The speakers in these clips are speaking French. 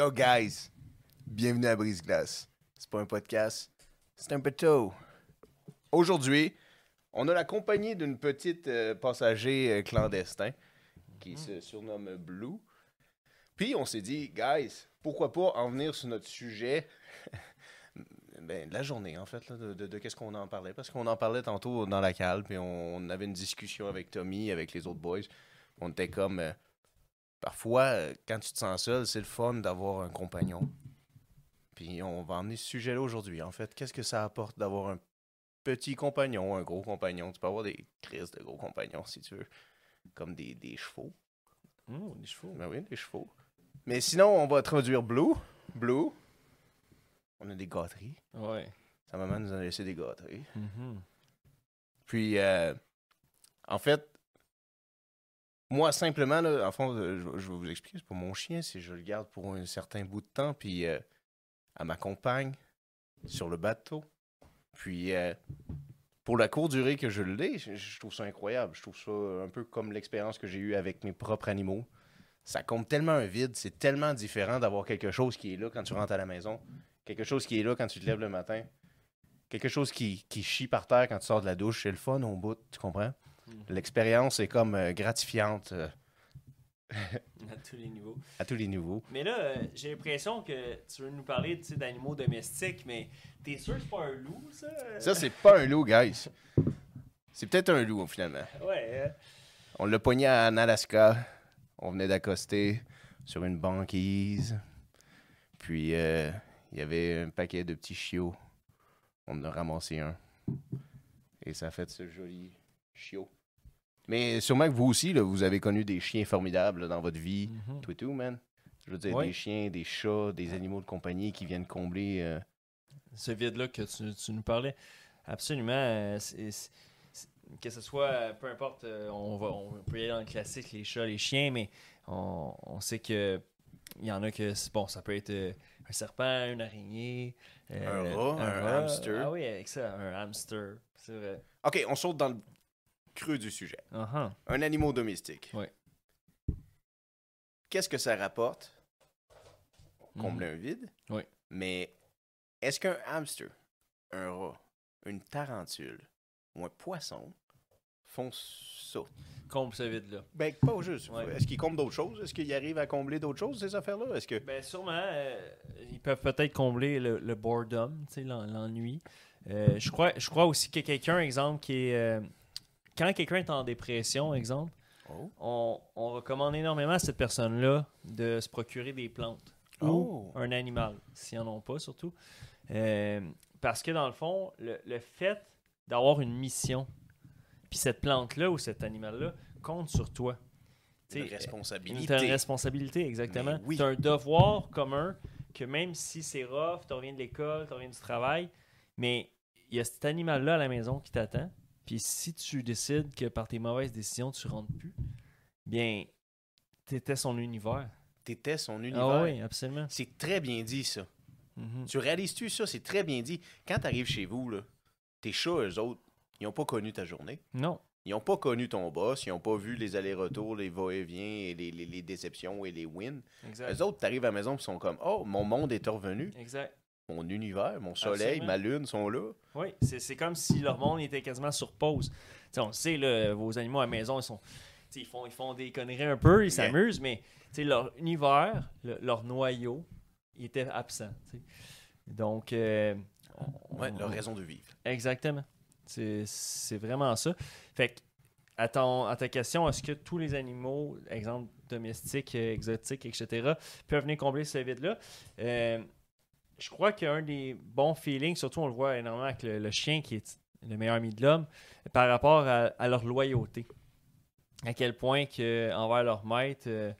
Yo guys, bienvenue à Brise Glace. C'est pas un podcast, c'est un bateau. Aujourd'hui, on a la compagnie d'une petite euh, passager euh, clandestin qui se surnomme Blue. Puis on s'est dit, guys, pourquoi pas en venir sur notre sujet? Ben, de la journée, en fait, là, de, qu'est-ce qu'on en parlait. Parce qu'on en parlait tantôt dans la cale, puis on, on avait une discussion avec Tommy, avec les autres boys. On était comme, euh, parfois, euh, quand tu te sens seul, c'est le fun d'avoir un compagnon. Puis on va emmener ce sujet-là aujourd'hui. En fait, qu'est-ce que ça apporte d'avoir un petit compagnon, un gros compagnon? Tu peux avoir des crises de gros compagnons, si tu veux. Comme des, des chevaux. Oh, des chevaux. Ben oui, des chevaux. Mais sinon, on va introduire Blue. Blue. On a des gâteries. Ouais. Sa maman nous a laissé des gâteries. Mhm. Puis, euh, en fait, moi, simplement, là, en euh, je, vais vous expliquer, c'est pas mon chien, c'est je le garde pour un certain bout de temps, puis euh, elle m'accompagne sur le bateau. Puis, euh, pour la courte durée que je l'ai, je, je trouve ça incroyable. Je trouve ça un peu comme l'expérience que j'ai eue avec mes propres animaux. Ça compte tellement un vide, c'est tellement différent d'avoir quelque chose qui est là quand tu rentres à la maison, quelque chose qui est là quand tu te lèves le matin, quelque chose qui, qui chie par terre quand tu sors de la douche. C'est le fun au bout, tu comprends? L'expérience est comme euh, gratifiante euh, À tous les niveaux. à tous les niveaux. Mais là, euh, j'ai l'impression que tu veux nous parler d'animaux domestiques, mais t'es sûr que c'est pas un loup, ça? Ça, c'est pas un loup, guys. C'est peut-être un loup, finalement. Ouais. hein? On l'a pogné en Alaska. On venait d'accoster sur une banquise. Puis, euh, il y avait un paquet de petits chiots. On en a ramassé un. Et ça a fait ce joli chiot. Mais sûrement que vous aussi, là, vous avez connu des chiens formidables là, dans votre vie. Toi et tout, man. Je veux dire, des chiens, des chats, des animaux de compagnie qui viennent combler. euh, Ce vide-là que tu, tu nous parlais. Absolument. euh, que ce soit, euh, peu importe, on, va, on peut y aller dans le classique, les chats, les chiens, mais on, on sait que il y en a que, bon, ça peut être un serpent, une araignée. euh, Un rat, un hamster. Ah oui, avec ça, un hamster. C'est vrai. Ok, on saute dans le creux du sujet. Uh-huh. Un animal domestique. Qu'est-ce que ça rapporte? Combler un vide. Oui. Mais est-ce qu'un hamster, un rat, une tarentule ou un poisson font ça? Comble ce vide-là. Ben, pas juste. Ouais. Est-ce qu'ils comblent d'autres choses? Est-ce qu'ils arrivent à combler d'autres choses, ces affaires-là? Est-ce que. Ben sûrement, euh, ils peuvent peut-être combler le, le boredom, l'ennui. Euh, je, crois, je crois aussi que quelqu'un, exemple, qui est... euh, quand quelqu'un est en dépression, exemple, Oh. on, on recommande énormément à cette personne-là de se procurer des plantes. Oh. Ou un animal, s'ils n'en ont pas surtout. Euh, parce que dans le fond, le, le fait d'avoir une mission, puis cette plante-là ou cet animal-là compte sur toi. Une responsabilité. Tu as une responsabilité, exactement. Mais oui. Tu as un devoir commun que même si c'est rough, tu reviens de l'école, tu reviens du travail, mais il y a cet animal-là à la maison qui t'attend. Puis si tu décides que par tes mauvaises décisions, tu rentres plus, bien, t'étais son univers. T'étais son univers. Ah oui, absolument. C'est très bien dit, ça. Mhm. Tu réalises-tu ça? C'est très bien dit. Quand t'arrives chez vous, là, tes chats, eux autres, ils n'ont pas connu ta journée. Non. Ils n'ont pas connu ton boss, ils n'ont pas vu les allers-retours, les va-et-vient, et les, les- les déceptions et les wins. Exact. Eux autres, t'arrives à la maison et sont comme Oh, mon monde est revenu, Exact. Mon univers, mon soleil, Absolument. ma lune sont là. Oui, c'est c'est comme si leur monde était quasiment sur pause. Tu sais, on le sait, là, vos animaux à la maison, ils sont. Ils font, ils font des conneries un peu, ils s'amusent, mais leur univers, le- leur noyau, il était absent. Donc, euh, on- Ouais, on- leur raison de vivre. Exactement. C'est c'est vraiment ça. Fait que, à, ton- à ta question, est-ce que tous les animaux, exemple domestiques, euh, exotiques, etc., peuvent venir combler ce vide-là? Euh, je crois qu'un des bons feelings, surtout on le voit énormément avec le, le chien qui est le meilleur ami de l'homme, par rapport à, à leur loyauté. À quel point que envers leur maître, euh,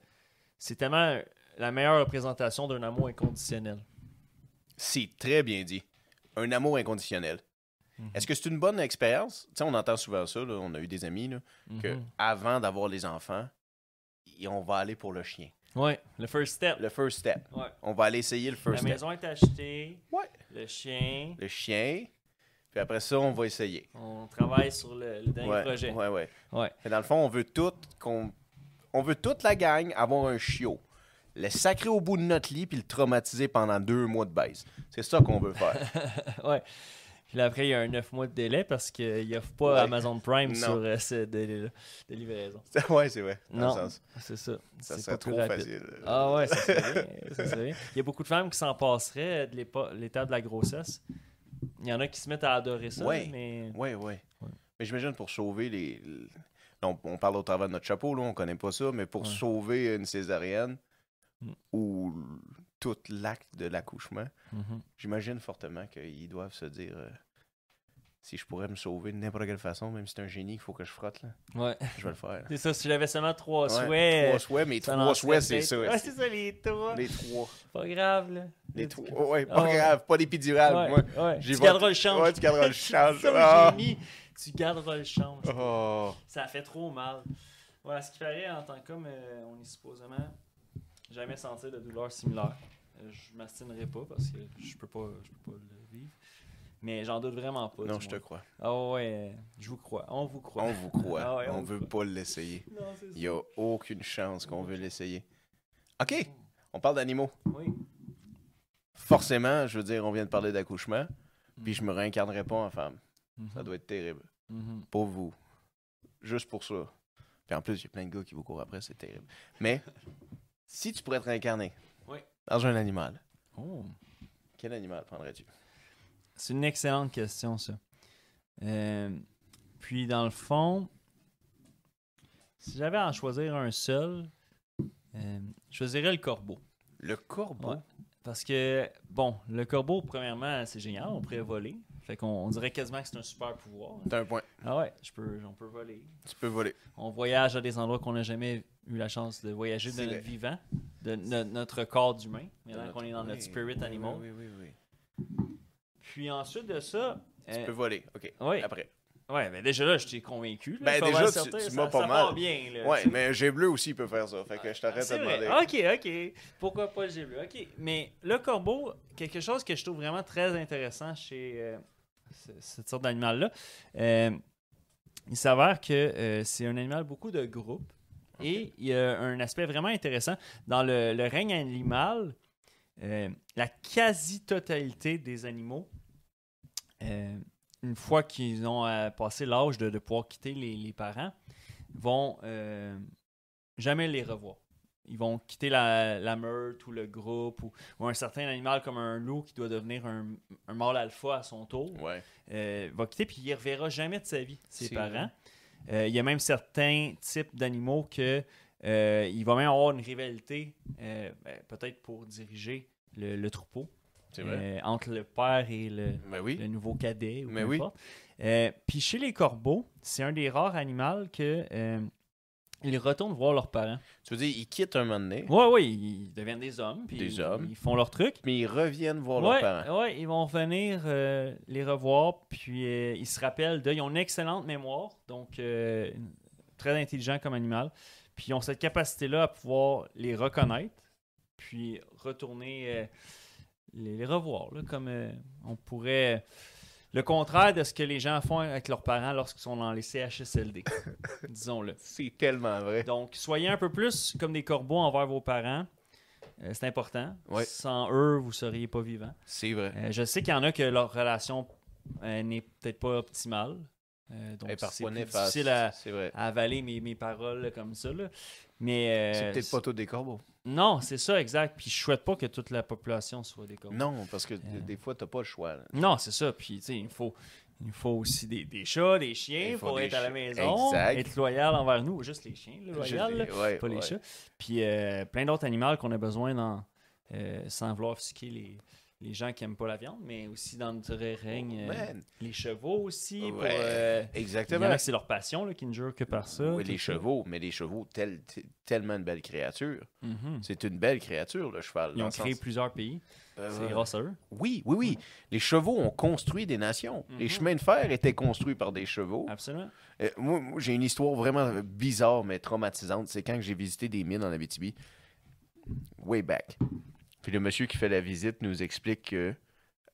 c'est tellement la meilleure représentation d'un amour inconditionnel. C'est très bien dit. Un amour inconditionnel. Mhm. Est-ce que c'est une bonne expérience? Tu sais, on entend souvent ça, là, on a eu des amis, là, que Mhm. avant d'avoir les enfants, on va aller pour le chien. Ouais, le first step. Le first step. Ouais. On va aller essayer le La first step. maison est achetée. Ouais. Le chien. Le chien. Puis après ça, on va essayer. On travaille sur le, le dernier ouais, projet. ouais, ouais. Ouais. Dans le fond, on veut tout qu'on. On veut toute la gang avoir un chiot. le sacrer au bout de notre lit puis le traumatiser pendant deux mois de baisse. C'est ça qu'on veut faire. ouais. Puis là, après, il y a un 9 mois de délai parce qu'il offre pas Ouais. Amazon Prime Non. sur euh, ce délai-là de livraison. ouais, c'est vrai. Dans Non. C'est ça. ça serait pas trop rapide. facile. Ah ouais, ça serait bien, ça serait. Il y a beaucoup de femmes qui s'en passeraient de l'état de la grossesse. Il y en a qui se mettent à adorer ça, Ouais. mais... Ouais, ouais. Ouais. Mais j'imagine pour sauver les. On, on parle au travers de notre chapeau, là, on connaît pas ça, mais pour sauver une césarienne Mm. ou tout l'acte de l'accouchement, Mhm. j'imagine fortement qu'ils doivent se dire euh, si je pourrais me sauver de n'importe quelle façon, même si c'est un génie qu'il faut que je frotte, là, Ouais. je vais le faire. C'est ça, si j'avais seulement trois Ouais, souhaits... Trois souhaits, mais trois souhaits, c'est ça. Ouais, c'est ça, les trois. Les trois. Pas grave, là. Les trois. Ouais, pas Ah grave, pas d'épidural, Ouais, moi. ouais. Tu voté- garderas le change. Ouais, tu garderas le change. Ça, Ah. tu garderas le change. Oh. Ça fait trop mal. Voilà, ce qui paraît en tant qu'homme, euh, on est supposément jamais senti de douleur similaire. Euh, je m'astinerai pas parce que je peux pas, je peux pas le vivre. Mais j'en doute vraiment pas. Non, je te crois. Ah ouais, je vous crois. On vous croit. On vous croit. Ah ouais, on on veut pas l'essayer. Il n'y a aucune chance qu'on veut l'essayer. OK, on parle d'animaux. Oui. Forcément, je veux dire, on vient de parler d'accouchement, puis je me réincarnerai pas en femme. Ça Mhm. doit être terrible. Mhm. Pour vous. Juste pour ça. Puis en plus, il y a plein de gars qui vous courent après, c'est terrible. Mais, si tu pourrais te réincarner Oui. dans un animal, Oh. quel animal prendrais-tu? C'est une excellente question, ça. Euh, puis, dans le fond, si j'avais à en choisir un seul, euh, je choisirais le corbeau. Le corbeau? Ouais. Parce que, bon, le corbeau, premièrement, c'est génial, on pourrait voler. Fait qu'on on dirait quasiment que c'est un super pouvoir. T'as un point. Ah ouais, je peux, on peut voler. Tu peux voler. On voyage à des endroits qu'on n'a jamais eu la chance de voyager de notre vrai. vivant, de no- notre corps d'humain, maintenant Notre- qu'on est dans notre spirit oui, animal. Oui, oui, oui. oui. Puis ensuite de ça, Tu euh, peux voler. OK. oui. Après. Ouais, mais déjà là, je t'ai convaincu. là, Ben, déjà, tu- ça- m'as pas ça mal. bien, là. Ouais, mais un jet bleu aussi peut faire ça. Fait que je t'arrête Ah, de demander. Ok, ok. Pourquoi pas le bleu? Ok, mais le corbeau, quelque chose que je trouve vraiment très intéressant chez euh, cette sorte d'animal-là, euh, il s'avère que euh, c'est un animal beaucoup de groupe et il y a un aspect vraiment intéressant. Dans le, le règne animal, euh, la quasi-totalité des animaux, une fois qu'ils ont passé l'âge de, de pouvoir quitter les, les parents, vont jamais les revoir. Ils vont quitter la, la meute ou le groupe ou, ou un certain animal comme un loup qui doit devenir un, un mâle alpha à son tour. Ouais. euh, va quitter puis il ne reverra jamais de sa vie ses parents. Euh, il y a même certains types d'animaux que euh, il va même avoir une rivalité, euh, ben, peut-être pour diriger le, le troupeau C'est vrai. euh, entre le père et le, Ben oui. le nouveau cadet. Ou Mais peu oui. importe. Euh, puis chez les corbeaux, c'est un des rares animaux que euh, ils retournent voir leurs parents. Tu veux dire, ils quittent un moment donné, Ouais, ouais, ils deviennent des hommes. Puis Des ils, hommes. Ils font leur truc. mais ils reviennent voir Ouais, leurs parents. ouais, ils vont venir euh, les revoir, puis euh, ils se rappellent d'eux. Ils ont une excellente mémoire, donc euh, très intelligent comme animal. Puis ils ont cette capacité-là à pouvoir les reconnaître, puis retourner les, les revoir, là, comme on pourrait. Le contraire de ce que les gens font avec leurs parents lorsqu'ils sont dans les CHSLD, disons-le. C'est tellement vrai. Donc, soyez un peu plus comme des corbeaux envers vos parents. Euh, c'est important. Ouais. Sans eux, vous ne seriez pas vivant. C'est vrai. Euh, je sais qu'il y en a que leur relation euh, n'est peut-être pas optimale. Euh, donc, Et c'est parfois plus néfaste. difficile à, C'est vrai. à avaler mes, mes paroles comme ça. là. Mais C'est euh, peut-être pas tous des corbeaux. Non, c'est ça, exact. Puis je souhaite pas que toute la population soit des corbeaux. Non, parce que Euh. des fois, t'as pas le choix. là. Non, c'est ça. Puis, tu sais, il faut, il faut aussi des, des chats, des chiens Il faut pour des être à la maison, Exact. être loyal envers nous. Juste les chiens, le loyal, les- là, ouais, pas les chats. Puis, euh, plein d'autres animaux qu'on a besoin dans, euh, sans vouloir offusquer les, les gens qui aiment pas la viande, mais aussi dans notre règne, euh, Man, les chevaux aussi. pour, euh, il y en exactement. a c'est leur passion, là, qui ne jure que par ça. Oui, les chevaux, mais les chevaux, tel- tellement une belle créature. Mhm. C'est une belle créature, le cheval. Ils ont créé sens- plusieurs pays. Euh, C'est grâce à eux. Oui, oui, oui. Les chevaux ont construit des nations. Les Mhm. chemins de fer étaient construits par des chevaux. Absolument. Euh, moi, j'ai une histoire vraiment bizarre, mais traumatisante. C'est quand j'ai visité des mines en Abitibi. Way back. Puis le monsieur qui fait la visite nous explique que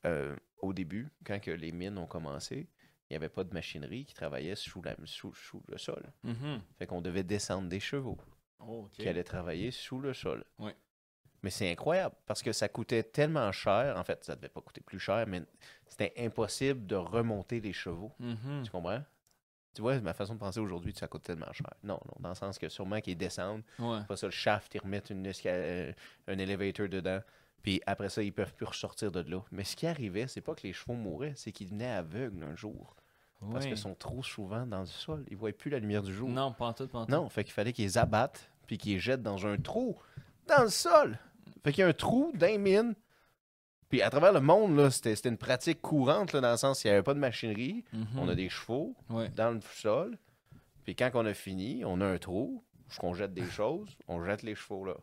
euh, au début, quand que les mines ont commencé, il n'y avait pas de machinerie qui travaillait sous, la, sous, sous le sol. Mhm. Fait qu'on devait descendre des chevaux Oh, qui allaient travailler sous le sol. Ouais. Mais c'est incroyable parce que ça coûtait tellement cher. En fait, ça devait pas coûter plus cher, mais c'était impossible de remonter les chevaux. Mhm. Tu comprends? Tu vois, ma façon de penser aujourd'hui, ça coûte tellement cher. Non, non, dans le sens que sûrement qu'ils descendent, Ouais. pas ça, le shaft, ils remettent une euh, un elevator dedans, puis après ça, ils peuvent plus ressortir de là. Mais ce qui arrivait, c'est pas que les chevaux mouraient, c'est qu'ils venaient aveugles un jour. Parce qu'ils sont trop souvent dans le sol. Ils voient plus la lumière du jour. Non, pas en tout, pas en tout. Non, fait qu'il fallait qu'ils les abattent, puis qu'ils les jettent dans un trou, dans le sol. Fait qu'il y a un trou dans les mines. Puis à travers le monde, là, c'était c'était une pratique courante, là, dans le sens qu'il n'y avait pas de machinerie. Mhm. On a des chevaux Ouais. dans le sol. Puis quand on a fini, on a un trou, où on jette des choses, on jette les chevaux là.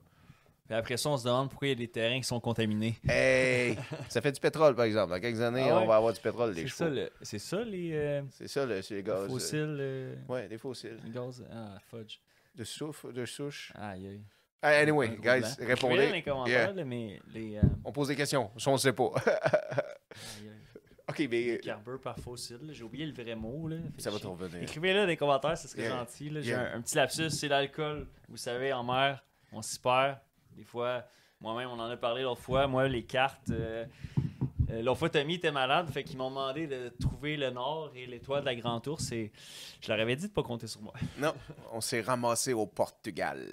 Puis après ça, on se demande pourquoi il y a des terrains qui sont contaminés. Hey! ça fait du pétrole, par exemple. Dans quelques années, Ah ouais? on va avoir du pétrole, les C'est chevaux. le- c'est ça, les euh, C'est ça, le- les gaz. euh, fossiles. euh, Ouais, des fossiles. les gaz. Ah, fudge. De souffle, de souche. Aïe, aïe. Hey, anyway, guys, répondez. les commentaires, Yeah. mais les. euh, On pose des questions. Ça, on ne sait pas. OK, mais Les carbures par fossile. J'ai oublié le vrai mot. Là. Fait ça va te revenir. Écrivez-le dans les commentaires, ce serait Yeah. gentil. J'ai Yeah. un, un petit lapsus, c'est l'alcool. Vous savez, en mer, on s'y perd. Des fois, moi-même, on en a parlé l'autre fois. Moi, les cartes. euh, euh, l'autre fois, Tommy était malade, fait qu'ils m'ont demandé de trouver le nord et l'étoile de la Grande Ourse. Et je leur avais dit de pas compter sur moi. Non, on s'est ramassé au Portugal.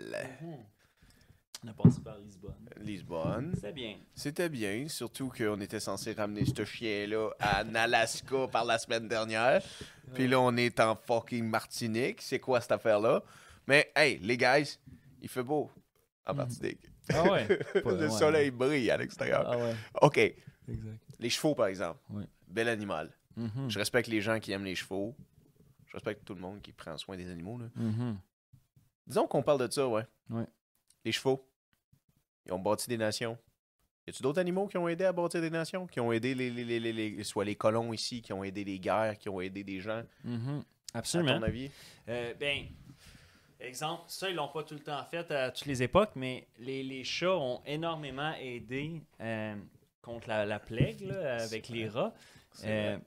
On a passé par Lisbonne. Lisbonne. C'était bien. C'était bien, surtout qu'on était censé ramener ce chien-là en Alaska par la semaine dernière. Puis là, on est en fucking Martinique. C'est quoi cette affaire-là? Mais hey, les guys, il fait beau en Martinique. Ah ouais. Pas- Le ouais. soleil brille à l'extérieur. Ah ouais. OK. Exact. Les chevaux, par exemple. Oui. Bel animal. Mhm. Je respecte les gens qui aiment les chevaux. Je respecte tout le monde qui prend soin des animaux. Là. Mhm. Disons qu'on parle de ça, ouais. Ouais. Les chevaux, ils ont bâti des nations. Y a-tu d'autres animaux qui ont aidé à bâtir des nations? Qui ont aidé les, les, les, les- les- soit les colons ici, qui ont aidé les guerres, qui ont aidé des gens, Mhm. à Absolument. ton avis? Euh, ben, exemple, ça, ils l'ont pas tout le temps fait à toutes les époques, mais les, les chats ont énormément aidé euh, contre la, la plague là, avec les rats. Euh,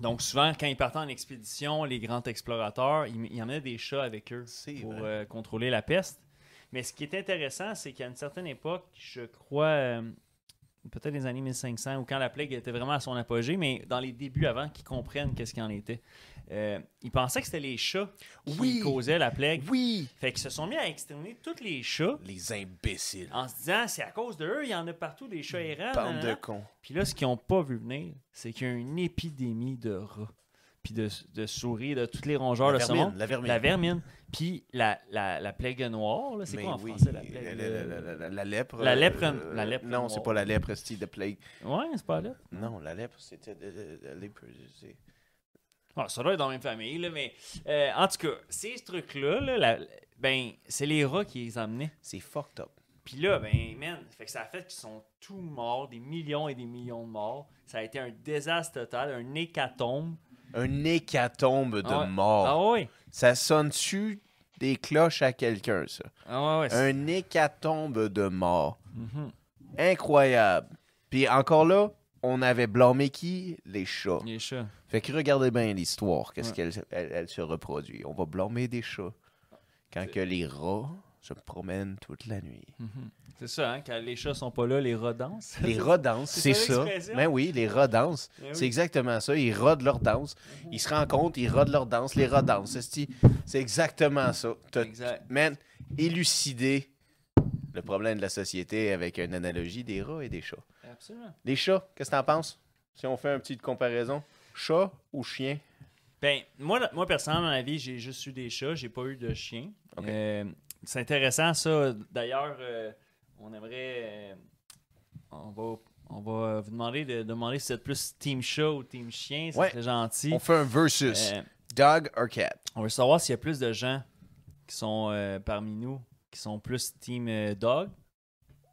donc, souvent, quand ils partaient en expédition, les grands explorateurs, ils, ils emmenaient des chats avec eux C'est pour euh, contrôler la peste. Mais ce qui est intéressant, c'est qu'à une certaine époque, je crois, euh, peut-être les années 1500, ou quand la plague était vraiment à son apogée, mais dans les débuts avant qu'ils comprennent qu'est-ce qu'il en était, euh, ils pensaient que c'était les chats qui Oui. causaient la plague. Oui! Fait qu'ils se sont mis à exterminer tous les chats Les imbéciles. en se disant c'est à cause d'eux, il y en a partout des chats errants. Bande de cons. Puis là, ce qu'ils n'ont pas vu venir, c'est qu'il y a une épidémie de rats, puis de, de souris, de tous les rongeurs La de vermine, monde. la vermine. La vermine. Puis la, la, la plague noire, c'est Mais quoi en oui, français la plague la, euh, la- la- la- la lèpre. La lèpre- euh, la lèpre Non, c'est pas la lèpre, c'est de plague. Ouais, c'est pas là. Non, la lèpre, c'était. de- de- de- lèpre, c'est- Ah, ça doit être dans la même famille, là, mais euh, en tout cas, ces trucs-là, là, la- ben, c'est les rats qui les amenaient. C'est fucked up. Puis là, ben, man, fait que ça a fait qu'ils sont tous morts, des millions et des millions de morts. Ça a été un désastre total, un hécatombe. Un hécatombe de Ah ouais. mort. Ah ouais? Ça sonne-tu des cloches à quelqu'un, ça? Ah ouais, ouais. Un hécatombe de mort. Mhm. Incroyable. Puis encore là, on avait blâmé qui? Les chats. Les chats. Fait que regardez bien l'histoire, qu'est-ce Ouais. qu'elle elle, elle se reproduit. On va blâmer des chats. Quand que les rats se promènent toute la nuit. Mhm. C'est ça, hein? Quand les chats sont pas là, les rats dansent. Les rats dansent, C'est ça l'expression? Ben oui, les rats dansent. Ben oui. C'est exactement ça. Ils rodent leur danse. Ils se rencontrent, ils rodent leur danse. Les rats dansent. C'est exactement ça. Exact. Man, élucider le problème de la société avec une analogie des rats et des chats. Absolument. Les chats, qu'est-ce que t'en penses? Si on fait un petit comparaison, chat ou chien? Ben, moi, moi, personnellement, dans la vie, j'ai juste eu des chats, j'ai pas eu de chien. Euh, c'est intéressant, ça. D'ailleurs, euh, on aimerait. euh, on, va, on va vous demander de, demander si êtes plus team chat ou team chien. C'est Ouais. très gentil. On fait un versus. Euh, Dog or cat? on veut savoir s'il y a plus de gens qui sont parmi nous qui sont plus team dog,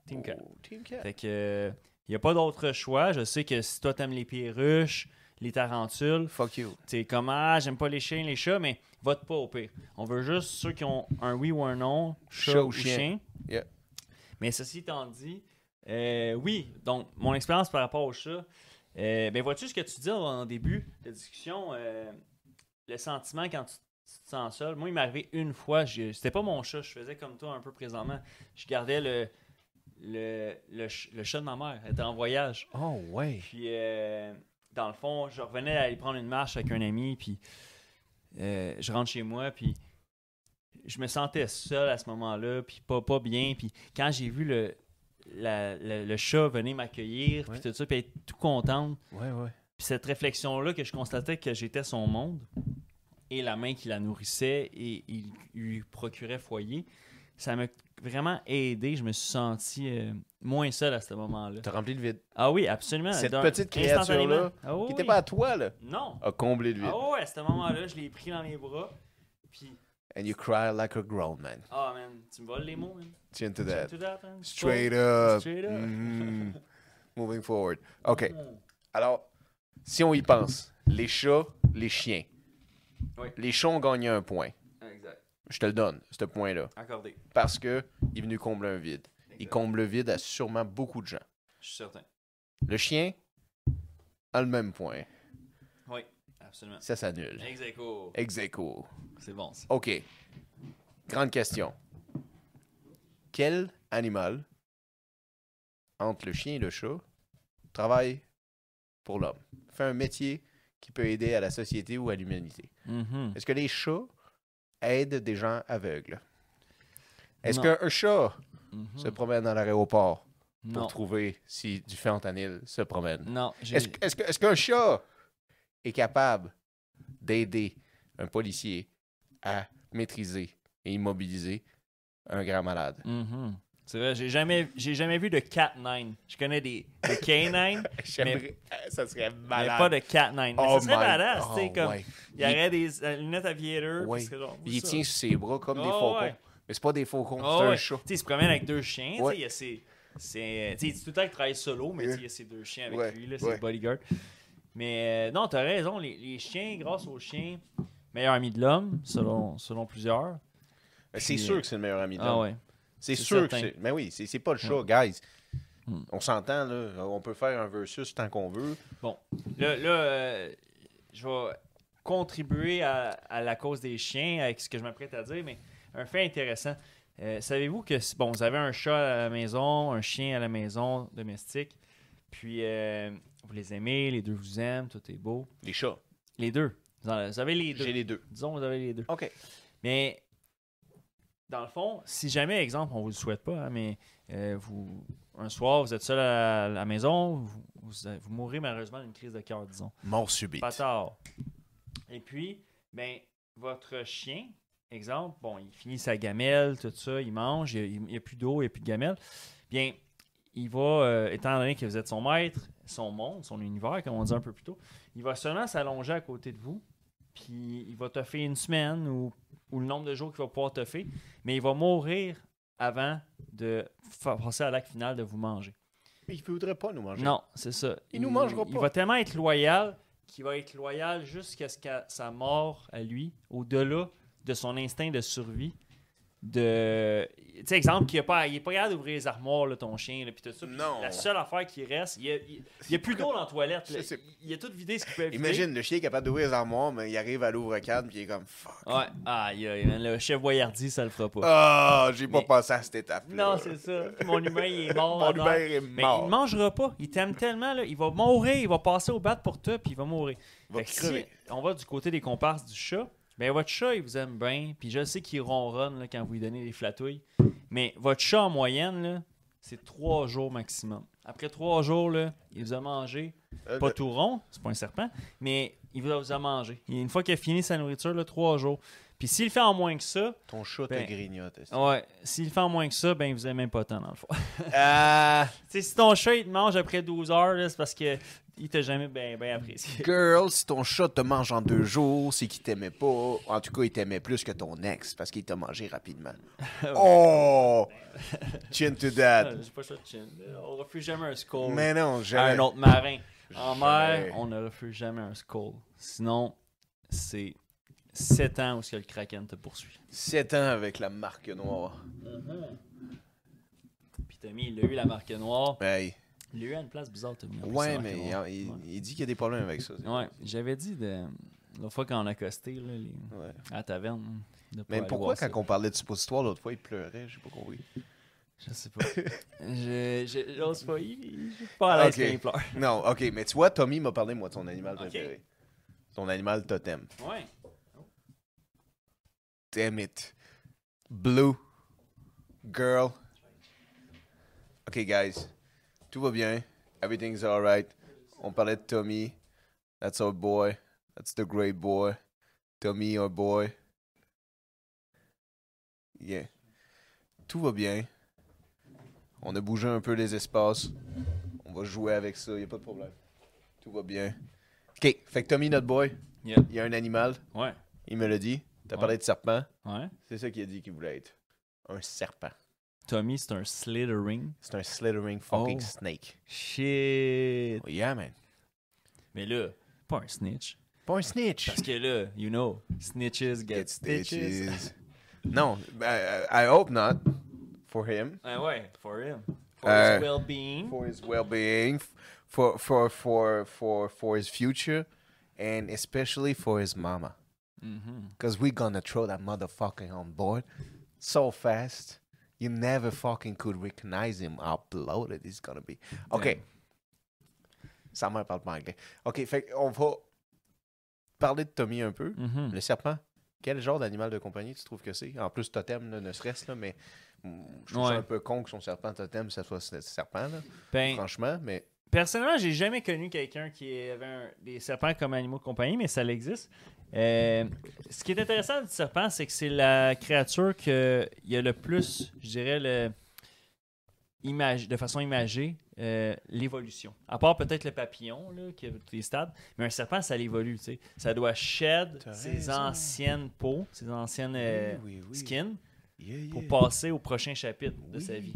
team cat. Oh, team cat. Fait que il n'y a pas d'autre choix. Je sais que si toi t'aimes les perruches, les tarentules, Fuck you. t'es comme ah j'aime pas les chiens, les chats, mais vote pas au pire. On veut juste ceux qui ont un oui ou un non, chat, Chat ou chien. chien. Yeah. Mais ceci étant dit, euh, oui, donc mon expérience par rapport au chat, euh, ben vois-tu ce que tu dis en début de discussion, euh, le sentiment quand tu, tu te sens seul? Moi, il m'est arrivé une fois, je- c'était pas mon chat, je faisais comme toi un peu présentement. Je gardais le, le, le, ch- le chat de ma mère était en voyage. Oh, ouais. Puis, euh, dans le fond, je revenais aller prendre une marche avec un ami, puis euh, je rentre chez moi, puis je me sentais seul à ce moment-là, puis pas, pas bien. Puis quand j'ai vu le, la- le, le chat venir m'accueillir, puis tout ça, puis être tout contente, Ouais, ouais. puis cette réflexion-là que je constatais que j'étais son monde, et la main qui la nourrissait, et il lui procurait foyer, ça m'a vraiment aidé. Je me suis senti euh, moins seul à ce moment-là. T'as rempli le vide. Ah oui, absolument. Cette petite créature-là. Ah oui, Qui était oui. pas à toi, là, Non. a comblé le vide. Ah ouais, à ce moment-là, je l'ai pris dans mes bras. Puis, And you cry like a grown man. ah man, tu me voles les mots, man. Tune to that. to that, man. Straight up. Straight up. Mhm. Moving forward. OK. Mm. Alors, si on y pense, les chats, les chiens. Oui. Les chats ont gagné un point. Je te le donne, ce point-là. Accordé. Parce que il est venu combler un vide. Il comble le vide à sûrement beaucoup de gens. Je suis certain. Le chien a le même point. Oui, absolument. Ça s'annule. Ex aequo. Ex aequo. C'est bon, ça. OK. Grande question. Quel animal, entre le chien et le chat, travaille pour l'homme? Fait un métier qui peut aider à la société ou à l'humanité. Mhm. Est-ce que les chats aident des gens aveugles? Est-ce qu'un chat Mhm. se promène dans l'aéroport pour trouver si du fentanyl se promène? Non. Est-ce est-ce qu'un chat est capable d'aider un policier à maîtriser et immobiliser un grand malade? Mhm. C'est vrai, j'ai jamais, j'ai jamais vu de cat nine. Je connais des, des canines, J'aimerais- Ça serait mais malade. pas de cat nine. Mais Oh ça serait tu sais, oh, comme ouais. il y aurait des euh, lunettes aviator. Ouais. genre, Il ça? tient sur ses bras comme des Oh, faucons. ouais. Mais c'est pas des faucons, Ah c'est un ouais. chat. Tu sais, il se promène avec deux chiens. tu Ouais. sais, il y a ses- c'est- tu sais, il dit tout le temps qu'il travaille solo, mais tu sais, il y a ses deux chiens avec Ouais, lui, là, c'est le bodyguard. Mais euh, non, t'as raison, les, les chiens, grâce aux chiens, meilleur ami de l'homme, selon, selon plusieurs. Mais C'est sûr que c'est le meilleur ami de Ah l'homme. ouais. C'est sûr certain. que c'est. Mais oui, c'est pas le chat, guys. Hmm. On s'entend, là. On peut faire un versus tant qu'on veut. Là, là euh, je vais contribuer à, à la cause des chiens avec ce que je m'apprête à dire, mais un fait intéressant. Euh, Savez-vous que, bon, vous avez un chat à la maison, un chien à la maison, domestique, puis euh, vous les aimez, les deux vous aiment, tout est beau. Les chats. Les deux. Vous en- vous avez les deux. J'ai les deux. Disons, vous avez les deux. OK. Mais, dans le fond, si jamais, exemple, on vous le souhaite pas, hein, mais euh, vous, un soir, vous êtes seul à la maison, vous, vous, vous mourrez malheureusement d'une crise de cœur, disons. Mort subite. Pas tard. Et puis, ben, votre chien, exemple, bon, il finit sa gamelle, tout ça, il mange, il n'y a, plus d'eau, il n'y a plus de gamelle. Bien, il va, euh, étant donné que vous êtes son maître, son monde, son univers, comme on dit un peu plus tôt, il va seulement s'allonger à côté de vous, puis il va te faire une semaine ou, ou le nombre de jours qu'il va pouvoir te faire, mais il va mourir avant de passer à l'acte final de vous manger. Mais il voudrait pas nous manger. Non, c'est ça. Il nous mangera Il pas. va tellement être loyal qu'il va être loyal jusqu'à ce qu'à sa mort à lui, au-delà de son instinct de survie. De. Tu sais, exemple, qu'il n'est pas, il est pas capable d'ouvrir les armoires, là, ton chien, là, puis tout ça. Puis Non. La seule affaire qui reste, il y a, plus d'eau dans la toilette. là. Il, il a tout vidé ce qu'il peut éviter. Imagine, le chien est capable d'ouvrir les armoires, mais il arrive à l'ouvre-cadre, puis il est comme fuck. Ouais, aïe, man, le chef Boyardi, ça le fera pas. Ah, j'ai pas Mais- pensé à cette étape-là. non, c'est ça. Mon humain, il est mort. Mon. Hubert est Mais mort. il ne mangera pas. Il t'aime tellement, là. Il va mourir, il va passer au bat pour toi, puis il va mourir. Va Fait que crever. si on va du côté des comparses du chat, ben votre chat, il vous aime bien. Puis je sais qu'il ronronne là, quand vous lui donnez des flatouilles. Mais votre chat, en moyenne, là, c'est trois jours maximum. Après trois jours, là, il vous a mangé. Euh, Pas le- tout rond, c'est pas un serpent, mais il vous a, vous a mangé. Et une fois qu'il a fini sa nourriture, là, trois jours. Puis s'il fait en moins que ça, Ton chat Ben- te grignote. est-ce que- ouais, s'il fait en moins que ça, ben il vous aime même pas tant dans le fond. Ah, Tu sais, si ton chat il te mange après 12 heures, là, c'est parce que il t'a jamais bien ben apprécié. girl, si ton chat te mange en deux jours, c'est qu'il t'aimait pas. En tout cas, il t'aimait plus que ton ex parce qu'il t'a mangé rapidement. oh! Chin to that. J'ai pas ça de chin. On refuse jamais un skull Mais non, à jamais. un autre marin. En mer, on ne refuse jamais un skull. Sinon, c'est 7 ans où ce que le kraken te poursuit. 7 ans avec la marque noire. Puis Tommy, il a eu la marque noire. Hey. Il a eu une place bizarre, Tommy. Ouais, mais il, noire. il- Ouais. il dit qu'il y a des problèmes avec ça. Ouais, j'avais dit de, l'autre fois quand on a accosté là, les- Ouais. à la taverne. de Mais pourquoi, ça. quand on parlait de suppositoire l'autre fois, il pleurait? J'ai pas compris. Je sais pas. je, j'ose pas. il- Je suis pas à l'aise quand il pleure. Non, ok, mais tu vois, Tommy m'a parlé, moi, de son animal Ok. préféré. Ton animal totem. Ouais. Damn it. Blue. Girl. Ok, guys. Tout va bien. Everything's alright. On parlait de Tommy. That's our boy. That's the great boy. Tommy, our boy. Yeah. Tout va bien. On a bougé un peu les espaces. On va jouer avec ça. Y a pas de problème. Tout va bien. Ok. Fait que Tommy, notre boy, Yeah. il y a un animal. Ouais. Il me l'a dit. T'as Ouais. parlé de serpent. Ouais. C'est ça qu'il a dit qu'il voulait être. Un serpent. Tommy, c'est un slithering. C'est un slithering fucking Oh. snake. Shit. Oh, yeah, man. Mais là, pas un snitch. Pas un snitch. Parce que là, you know, snitches get, Get stitches. stitches. non, ben, I hope not. For him. Ah ouais, for him. For Euh, his well-being. For his well-being. For, for, for, for, for his future. And especially for his mama. Because we're gonna throw that motherfucker on board so fast. You never fucking could recognize him how bloated he's gonna be. OK. Parle pas anglais. OK, fait on va parler de Tommy un peu. Mhm. Le serpent, quel genre d'animal de compagnie tu trouves que c'est? En plus, totem, là, ne serait-ce, là, mais mm, je trouve ça un peu con que son serpent totem, ça soit ce serpent, là, Ben, franchement, mais Personnellement, j'ai jamais connu quelqu'un qui avait un- des serpents comme animaux de compagnie, mais ça existe. Euh, ce qui est intéressant du serpent, c'est que c'est la créature qu'il y a le plus, je dirais, le, image, de façon imagée, euh, l'évolution. À part peut-être le papillon, là, qui a tous les stades, mais un serpent, ça l'évolue. tu sais. Ça doit shed ses anciennes peaux, ses anciennes euh, oui, oui, oui. skins, Yeah, pour passer au prochain chapitre de sa vie.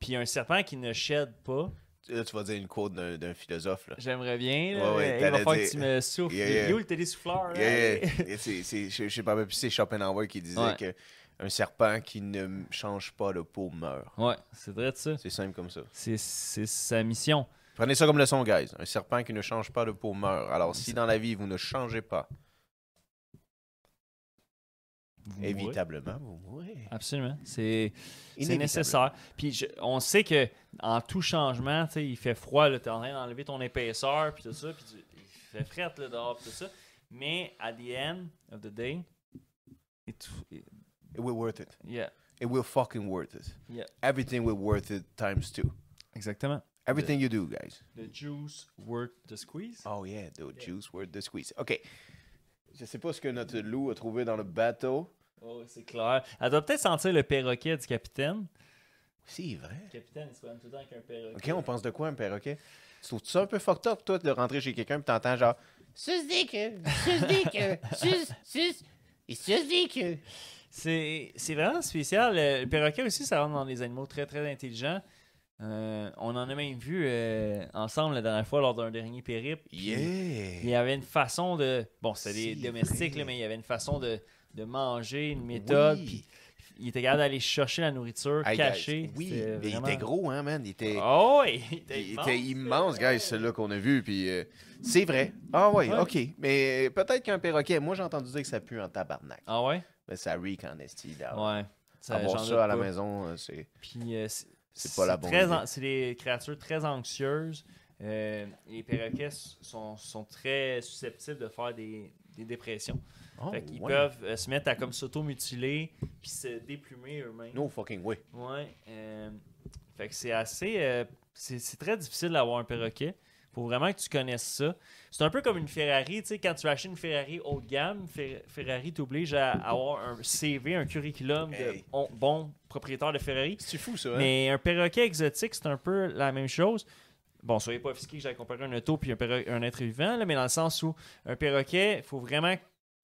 Puis un serpent qui ne shed pas, Là, tu vas dire une quote d'un d'un philosophe, là. J'aimerais bien. là. Ouais, ouais, il va falloir que tu me souffles. Yeah, yeah. Il est où le télésouffleur? Yeah, yeah. C'est- c'est- Je je sais pas, mais puis c'est Schopenhauer qui disait Ouais. que un serpent qui ne change pas de peau meurt. Ouais, c'est vrai de ça. C'est simple comme ça. C'est c'est sa mission. Prenez ça comme leçon, guys. Un serpent qui ne change pas de peau meurt. Alors, si dans la vie, vous ne changez pas, Vous mourrez. évitablement, vous mourrez. Absolument. C'est nécessaire. Puis je- on sait que en tout changement, tu sais, il fait froid, tu es en train d'enlever ton épaisseur, puis tout ça, puis il fait fret là, dehors, puis tout ça. Mais at the end of the day, it, it- It will worth it. yeah, It will fucking worth it. Yeah. Everything will worth it times two. exactement. Everything you do, guys. The juice worth the squeeze? Oh yeah, the juice worth the squeeze. OK. Je sais pas ce que notre loup a trouvé dans le bateau. Oh, c'est clair. Elle doit peut-être sentir le perroquet du capitaine. C'est vrai. Le capitaine, il se promène tout le temps avec un perroquet. OK, on pense de quoi, un perroquet? Tu trouves ça un peu fucked up, toi, de rentrer chez quelqu'un et t'entends genre Sus des queues, sus des queues, sus, sus, et sus des queues. C'est c'est vraiment spécial. Le, le perroquet aussi, ça rentre dans des animaux très très intelligents. Euh, on en a même vu euh, ensemble la dernière fois lors d'un dernier périple. Puis Il y Yeah! avait une façon de. Bon, c'était des domestiques, là, mais il y avait une façon de, de manger, une méthode. Oui. Il était capable d'aller chercher la nourriture Hey, cachée. Oui, mais il était gros, hein, man. Il était, Oh, oui, il était il immense. était immense, guys, celui-là qu'on a vu. Puis euh, c'est vrai. Ah ouais, Ouais. OK. Mais peut-être qu'un perroquet, moi, j'ai entendu dire que ça pue en tabarnak. Ah ouais? Mais ça reek en esti. Ouais. Ça, Avoir ça à la maison, euh, c'est... Puis euh, c'est pas la bonne an- C'est des créatures très anxieuses. Euh, les perroquets sont, sont très susceptibles de faire des, des dépressions. Oh, fait qu'ils ouais. peuvent euh, se mettre à comme s'auto-mutiler puis se déplumer eux-mêmes. No fucking way. Ouais. euh, fait que c'est assez. euh, c'est très difficile d'avoir un perroquet. Faut vraiment que tu connaisses ça. C'est un peu comme une Ferrari, tu sais, quand tu achètes une Ferrari haut de gamme, Fer- Ferrari t'oblige à avoir un CV, un curriculum de bon, propriétaire de Ferrari. C'est fou, ça, hein? Mais un perroquet exotique, c'est un peu la même chose. Bon, soyez pas offusqués que j'ai comparé un auto puis un, un être vivant, là, mais dans le sens où un perroquet, il faut vraiment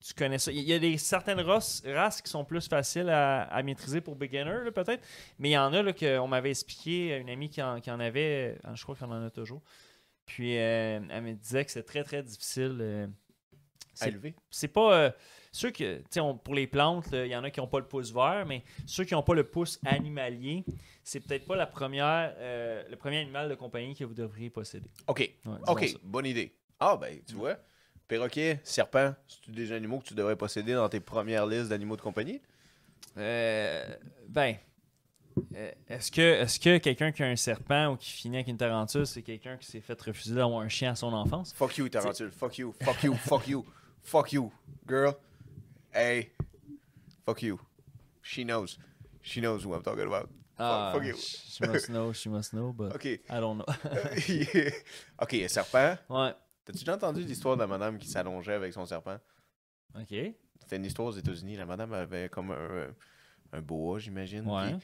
tu connais ça. Il y a des certaines races, races qui sont plus faciles à, à maîtriser pour beginner, peut-être. Mais il y en a qu'on m'avait expliqué, une amie qui en, qui en avait, euh, je crois qu'on en a toujours. Puis euh, elle me disait que c'est très très difficile. euh, À élever. c'est pas euh, ceux que on- pour les plantes il y en a qui n'ont pas le pouce vert mais ceux qui n'ont pas le pouce animalier c'est peut-être pas la première le premier animal de compagnie que vous devriez posséder OK. Ouais, OK, ça. bonne idée. Ah, ben, tu vois, perroquet, serpent, c'est des animaux que tu devrais posséder dans tes premières listes d'animaux de compagnie? Euh, ben euh, est-ce que, est que quelqu'un qui a un serpent ou qui finit avec une tarentule, c'est quelqu'un qui s'est fait refuser d'avoir un chien à son enfance? Fuck you, Tarantule. Fuck you. Fuck you. Fuck you. Fuck you. Girl. Hey. Fuck you. She knows. She knows who I'm talking about. Ah, fuck you. She must know, she must know, but OK. I don't know. OK, serpent. ouais, T'as-tu déjà entendu l'histoire de la madame qui s'allongeait avec son serpent? ok. C'était une histoire aux États-Unis. La madame avait comme un, un boa, j'imagine. Ouais. puis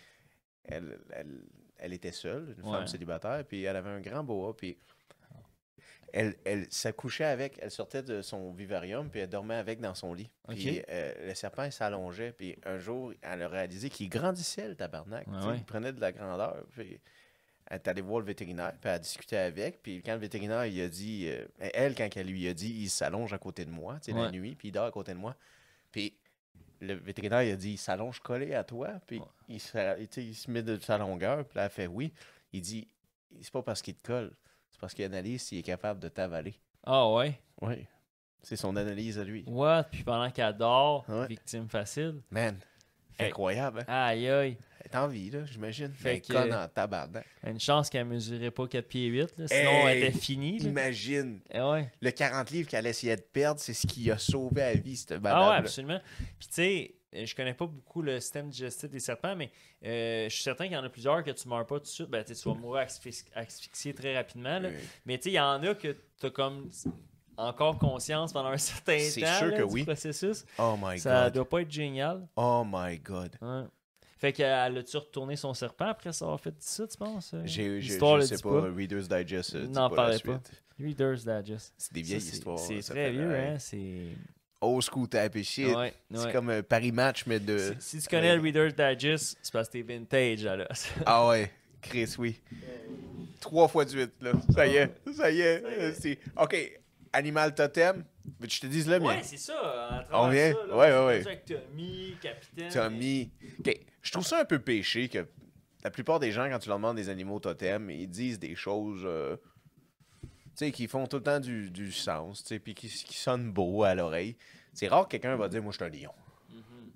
Elle, elle, elle était seule, une Ouais. femme célibataire, puis elle avait un grand boa, puis elle, elle s'accouchait avec, elle sortait de son vivarium, puis elle dormait avec dans son lit. Puis Ok. euh, le serpent, il s'allongeait, puis un jour, elle a réalisé qu'il grandissait, le tabarnak. Ouais, ouais. Il prenait de la grandeur, puis elle est allée voir le vétérinaire, puis elle a discuté avec, puis quand le vétérinaire, il a dit, euh, elle, quand elle lui a dit, il s'allonge à côté de moi, tu sais, la Ouais. nuit, puis il dort à côté de moi, puis le vétérinaire, il a dit, il s'allonge collé à toi, puis Ouais. il, se, il met de sa longueur, puis là, elle fait oui. Il dit, c'est pas parce qu'il te colle, c'est parce qu'il analyse s'il est capable de t'avaler. Ah ouais? Oui. C'est son analyse à lui. What? Puis pendant qu'elle dort, Ouais. victime facile. Man, Fait- incroyable, hein? Aïe aïe. Elle est en vie, là, j'imagine. Fait est que- conne en tabarnak. Une chance qu'elle mesurait pas 4 pieds 8, là, sinon Hey! elle était finie. là. Imagine, Eh ouais. le 40 livres qu'elle essayait de perdre, c'est ce qui a sauvé la vie, cette Ah ouais, madame absolument. Puis tu sais, je connais pas beaucoup le système digestif des serpents, mais euh, je suis certain qu'il y en a plusieurs que tu meurs pas tout de suite. Ben, tu vas mourir asphyx- asphyxié très rapidement. là. Mais tu sais, il y en a que tu as comme encore conscience pendant un certain temps sûr là, que du oui. processus. Oh my Ça god. doit pas être génial. Oh my god. Ouais. Fait qu'elle a-tu retourné son serpent après ça avoir fait ça, tu penses? euh? J'ai, je sais dit pas, Reader's Digest. euh, N'en pas la parlez pas. Reader's Digest. C'est des vieilles histoires. C'est très vieux, hein? C'est. Old school type of shit. Ouais, C'est ouais. comme un Paris match, mais de. Si, si tu connais le Reader's Digest, c'est parce que t'es vintage, là. Ah ouais, Chris, oui. Trois fois de suite, là. Ça y est, ça y est. c'est- OK, animal totem. Mais je te dis le mien. Ouais, c'est ça. On vient? ça, là, Ouais, ouais, ouais. Avec Tommy, Capitaine. Tommy. OK, je trouve ça un peu péché que la plupart des gens, quand tu leur demandes des animaux totems, ils disent des choses. euh, tu sais, qui font tout le temps du, du sens, tu sais, puis qui, qui sonnent beau à l'oreille. C'est rare que quelqu'un va dire Moi, je suis un lion. Mhm,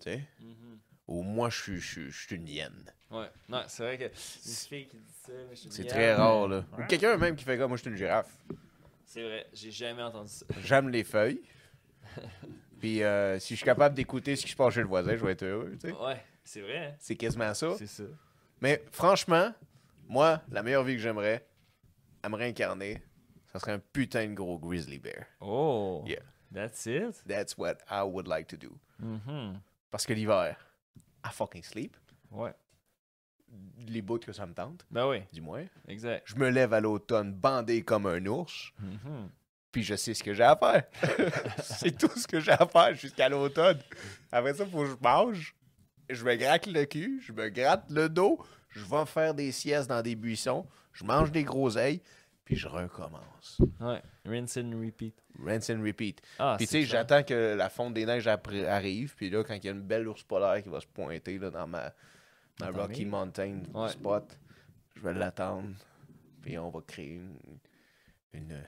Tu sais? mhm. Ou moi, je suis- je suis je suis une hyène. Ouais, non, c'est vrai que C'est très rare, là. Ou quelqu'un même qui fait comme Moi, je suis une girafe. C'est vrai, j'ai jamais entendu ça. J'aime les feuilles. Puis euh, si je suis capable d'écouter ce qui se passe chez le voisin, je vais être heureux. tu sais. Ouais, c'est vrai, hein? C'est quasiment ça. C'est ça. Mais franchement, moi, la meilleure vie que j'aimerais à me réincarner, ça serait un putain de gros grizzly bear. Oh, Yeah. that's it? That's what I would like to do. Mhm. Parce que l'hiver, I fucking sleep. Ouais. Les bouts que ça me tente, Ben oui, du moins. exact. Je me lève à l'automne bandé comme un ours, Mhm. puis je sais ce que j'ai à faire. C'est tout ce que j'ai à faire jusqu'à l'automne. Après ça, il faut que je mange. Je me gratte le cul, je me gratte le dos, je vais faire des siestes dans des buissons, je mange des groseilles, puis je recommence. Ouais, rinse and repeat. Rinse and repeat. Ah, puis tu sais, j'attends que la fonte des neiges arrive, puis là, quand il y a une belle ours polaire qui va se pointer là, dans ma, ta Rocky. Mountain Ouais. spot, je vais l'attendre, puis on va créer une, une,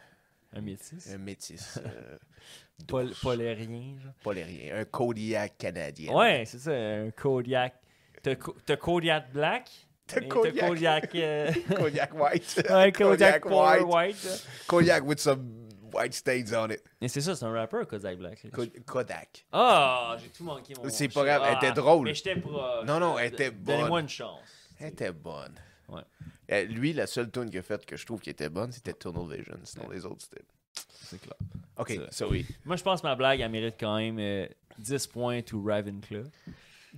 Un métis. un métis. euh, Pol polérien, genre. Polérien, un Kodiak canadien. Ouais, c'est ça, un Kodiak. T'as Co- Kodiak Black? T'as mais Kodiak. Kodiak. euh, Kodiak white. ouais, Kodiak white. White. Kodiak with some white stains on it. Mais c'est ça, c'est un rapper, Kodiak Black. Kodak. Ah, j'ai tout manqué mon C'est pas grave, elle Ah, était drôle. Mais j'étais proche. Non, non, elle était Donnez-moi bonne. une chance. Elle était bonne. Ouais. Euh, lui, la seule tune qu'il a faite que je trouve qui était bonne, c'était Tunnel Vision. Sinon, les autres, c'était. C'est clair. Ok, so oui. Moi, je pense que ma blague, elle mérite quand même euh, 10 points to Ravenclaw.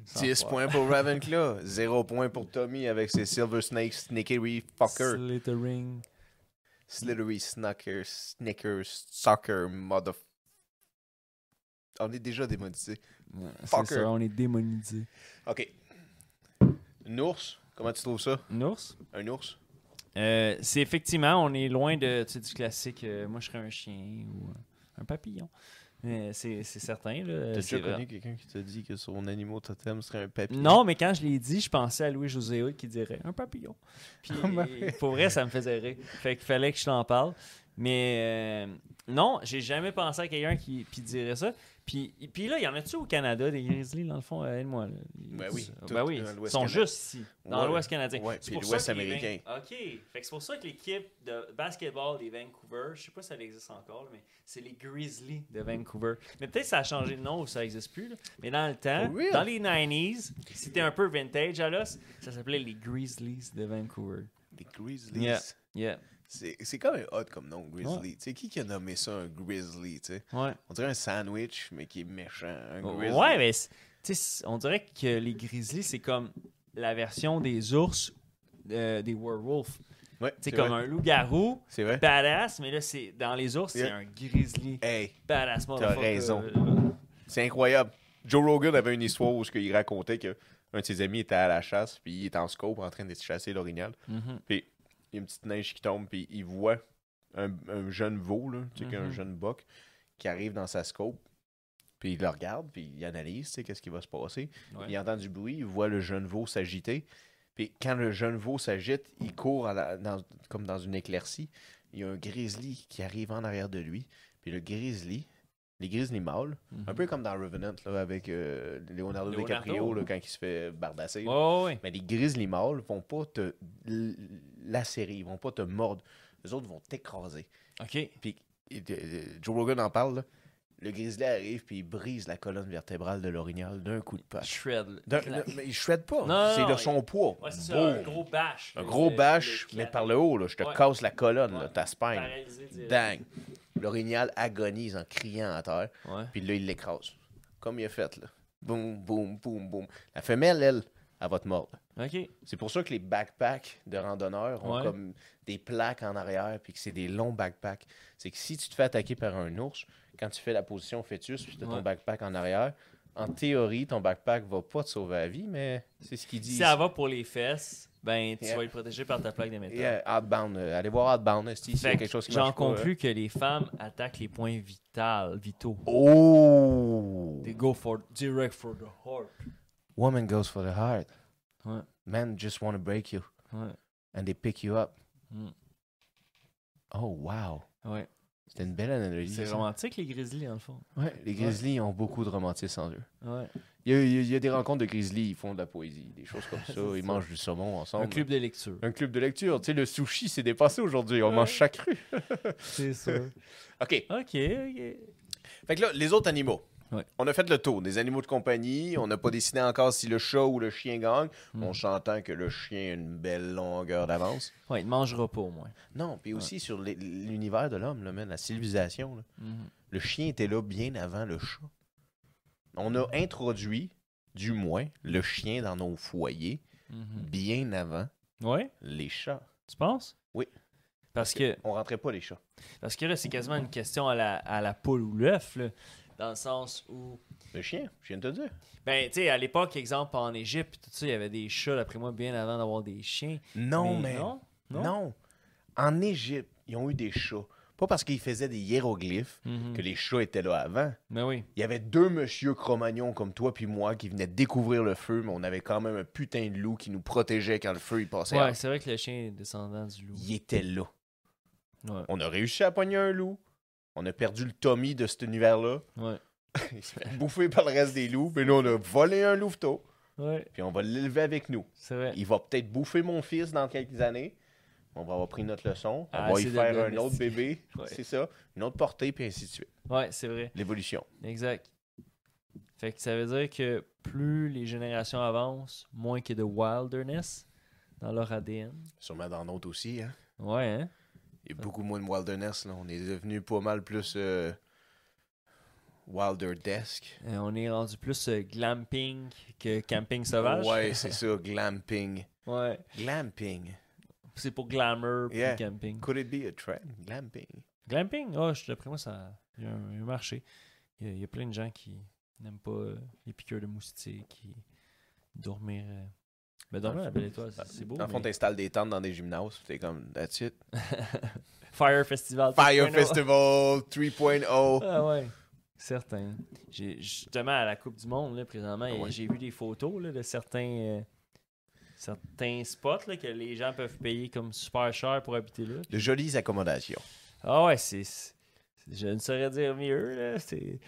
Sans 10 faire. points pour Ravenclaw. 0 points pour Tommy avec ses Silver Snakes, Snickery Fucker. Slithery Snucker, Snickers, Soccer, Mother. On est déjà démonétisé. Ouais, c'est Fucker. ça, on est démonisé. Ok. Un ours, comment tu trouves ça? Un ours? Un ours? Euh, c'est effectivement, on est loin de, tu sais, du classique euh, moi je serais un chien ou un papillon. C'est certain. T'as déjà connu quelqu'un qui t'a dit que son animal totem serait un papillon? Non, mais quand je l'ai dit, je pensais à Louis-José Hood qui dirait un papillon. Puis Oh my- pour vrai, ça me faisait rire. Fait qu'il fallait que je t'en parle. Mais euh, non, j'ai jamais pensé à quelqu'un qui, qui dirait ça. Puis, puis là, il y en a-tu au Canada, des grizzlies, dans le fond? Euh, Aide-moi. Ben oui, tout Ben oui, dans ils sont juste ici, dans Ouais. l'Ouest canadien. Ouais, C'est puis pour l'Ouest américain. OK. Fait que c'est pour ça que l'équipe de basketball des Vancouver, je sais pas si ça existe encore, mais c'est les Grizzlies de Vancouver. Mais peut-être que ça a changé de nom ou ça n'existe plus. là. Mais dans le temps, dans les 90s, c'était un peu vintage à l'os, ça s'appelait les Grizzlies de Vancouver. Les Grizzlies. Yeah. Yeah. C'est comme un hot comme nom, Grizzly. Tu sais, qui qui a nommé ça un Grizzly, tu sais? Ouais. On dirait un sandwich, mais qui est méchant. Un Grizzly. Ouais, mais tu sais, on dirait que les Grizzlies, c'est comme la version des ours euh, des werewolves. Ouais, C'est comme vrai. un loup-garou badass, mais là, c'est dans les ours, c'est un grizzly Hey, badass. motherfucker. raison. Euh, c'est incroyable. Joe Rogan avait une histoire où il racontait que un de ses amis était à la chasse, puis il est en scope en train de chasser l'orignal. mhm. Puis il y a une petite neige qui tombe, puis il voit un, un jeune veau, là, tu sais, un Mhm. jeune buck, qui arrive dans sa scope. Puis il le regarde, puis il analyse, tu sais, qu'est-ce qui va se passer. Ouais. Il entend du bruit, il voit le jeune veau s'agiter. Puis quand le jeune veau s'agite, il court à la- dans- comme dans une éclaircie. Il y a un grizzly qui arrive en arrière de lui. Puis le grizzly, les grizzly mâles, Mhm. un peu comme dans Revenant, là, avec euh, Leonardo, Leonardo. DiCaprio, là, quand il se fait bardasser. Mais les grizzly mâles vont pas te lacérer, ils vont pas te mordre. Les autres vont t'écraser. OK. Puis euh, Joe Rogan en parle, là. Le grizzly arrive puis il brise la colonne vertébrale de l'orignal d'un coup de patte. Shred. mais il shred pas. C'est de son poids. Ouais, c'est ça, un gros bash. Un gros le mais par le haut, là. Je te Ouais. casse la colonne, là, ta spine. Dang. L'orignal agonise en criant à terre. Puis là, il l'écrase. Comme il a fait, là. Boum, boum, boum, boum. La femelle, elle, elle va te mordre. OK. C'est pour ça que les backpacks de randonneurs ont Ouais. comme des plaques en arrière, puis que c'est des longs backpacks. C'est que si tu te fais attaquer par un ours, quand tu fais la position fœtus, puis tu as ton backpack en arrière, en théorie, ton backpack va pas te sauver la vie, mais c'est ce qu'ils Si disent. ça va pour les fesses, ben, tu Yeah. vas être protégé par ta plaque de métal. Yeah, Outbound. euh, allez voir Outbound, a que quelque chose qui J'en pas, hein. conclus que les femmes attaquent les points vitaux, vitaux. Oh! They go for direct for the heart. Woman goes for the heart. Ouais. Men just want to break you, Ouais. and they pick you up. Mm. Oh, wow. Ouais. C'était une belle analogie. C'est ça. romantique, les grizzlies, dans le fond. Ouais, les Grizzlies ont beaucoup de romantisme en eux. Ouais. Il y, a, il y a- des rencontres de Grizzlies, ils font de la poésie, des choses comme ça. Ils ça. mangent du saumon ensemble. Un club de lecture. Un club de lecture. Tu sais, le sushi s'est dépassé aujourd'hui. On Ouais. mange chaque rue. C'est sûr. OK. OK, OK. Fait que là, les autres animaux. Ouais. On a fait le tour des animaux de compagnie. On n'a pas décidé encore si le chat ou le chien gagne. Hmm. On s'entend que le chien a une belle longueur d'avance. Ouais, il ne mangera pas, au moins. Non, puis aussi sur l'univers de l'homme, la civilisation. là. Mhm. Le chien était là bien avant le chat. On a introduit, du moins, le chien dans nos foyers Mhm. bien avant Ouais, les chats. tu penses? Oui. Parce que, On rentrait pas les chats. parce que là, c'est quasiment une question à la, à la poule ou l'œuf, dans le sens où Le chien, je viens de te dire. Ben, tu sais, à l'époque, exemple, en Égypte, tout ça, il y avait des chats, d'après moi, bien avant d'avoir des chiens. Non, mais. Non? Non. Non? En Égypte, ils ont eu des chats. Pas parce qu'ils faisaient des hiéroglyphes Mhm. que les chats étaient là avant. Ben oui. Il y avait deux monsieur Cro-Magnon comme toi puis moi qui venaient découvrir le feu, mais on avait quand même un putain de loup qui nous protégeait quand le feu il passait. Ouais, c'est vrai que le chien est descendant du loup. Il était là. Ouais. On a réussi à pogner un loup. On a perdu le Tommy de cet univers-là. Ouais. Il s'est fait bouffer par le reste des loups. Mais là, on a volé un louveteau. Ouais, Puis on va l'élever avec nous. c'est vrai. Il va peut-être bouffer mon fils dans quelques années. On va avoir pris notre leçon. On Ah, va y faire un autre bébé. Ouais. C'est ça. Une autre portée, puis ainsi de suite. Ouais, c'est vrai. L'évolution. Exact. Fait que ça veut dire que plus les générations avancent, moins qu'il y a de wilderness dans leur ADN. Sûrement dans notre aussi. Hein? Ouais, hein? Il y a beaucoup moins de wilderness. Là. On est devenu pas mal plus euh, wilder-desque. Euh, on est rendu plus euh, glamping que camping sauvage. Ouais, c'est ça. Glamping. Ouais. Glamping. C'est pour glamour Yeah. camping. Could it be a trend? Glamping. Glamping, oh, je- d'après moi, ça il y, a un, il y a un marché. Il y a, il y a plein de gens qui n'aiment pas les piqûres de moustiques, qui dormir. Mais à la belle étoile, c'est- beau. Dans le fond, mais- t'installes des tentes dans des gymnases. T'es comme, that's it. Fire Festival. Fire 3.0. Festival 3.0. Ah ouais, certain. J'ai justement à la Coupe du Monde là, présentement, Ah ouais. j'ai vu des photos là, de certains euh, certains spots là, que les gens peuvent payer comme super cher pour habiter là. De jolies accommodations. Ah ouais, c'est c'est- je ne saurais dire mieux là, c'est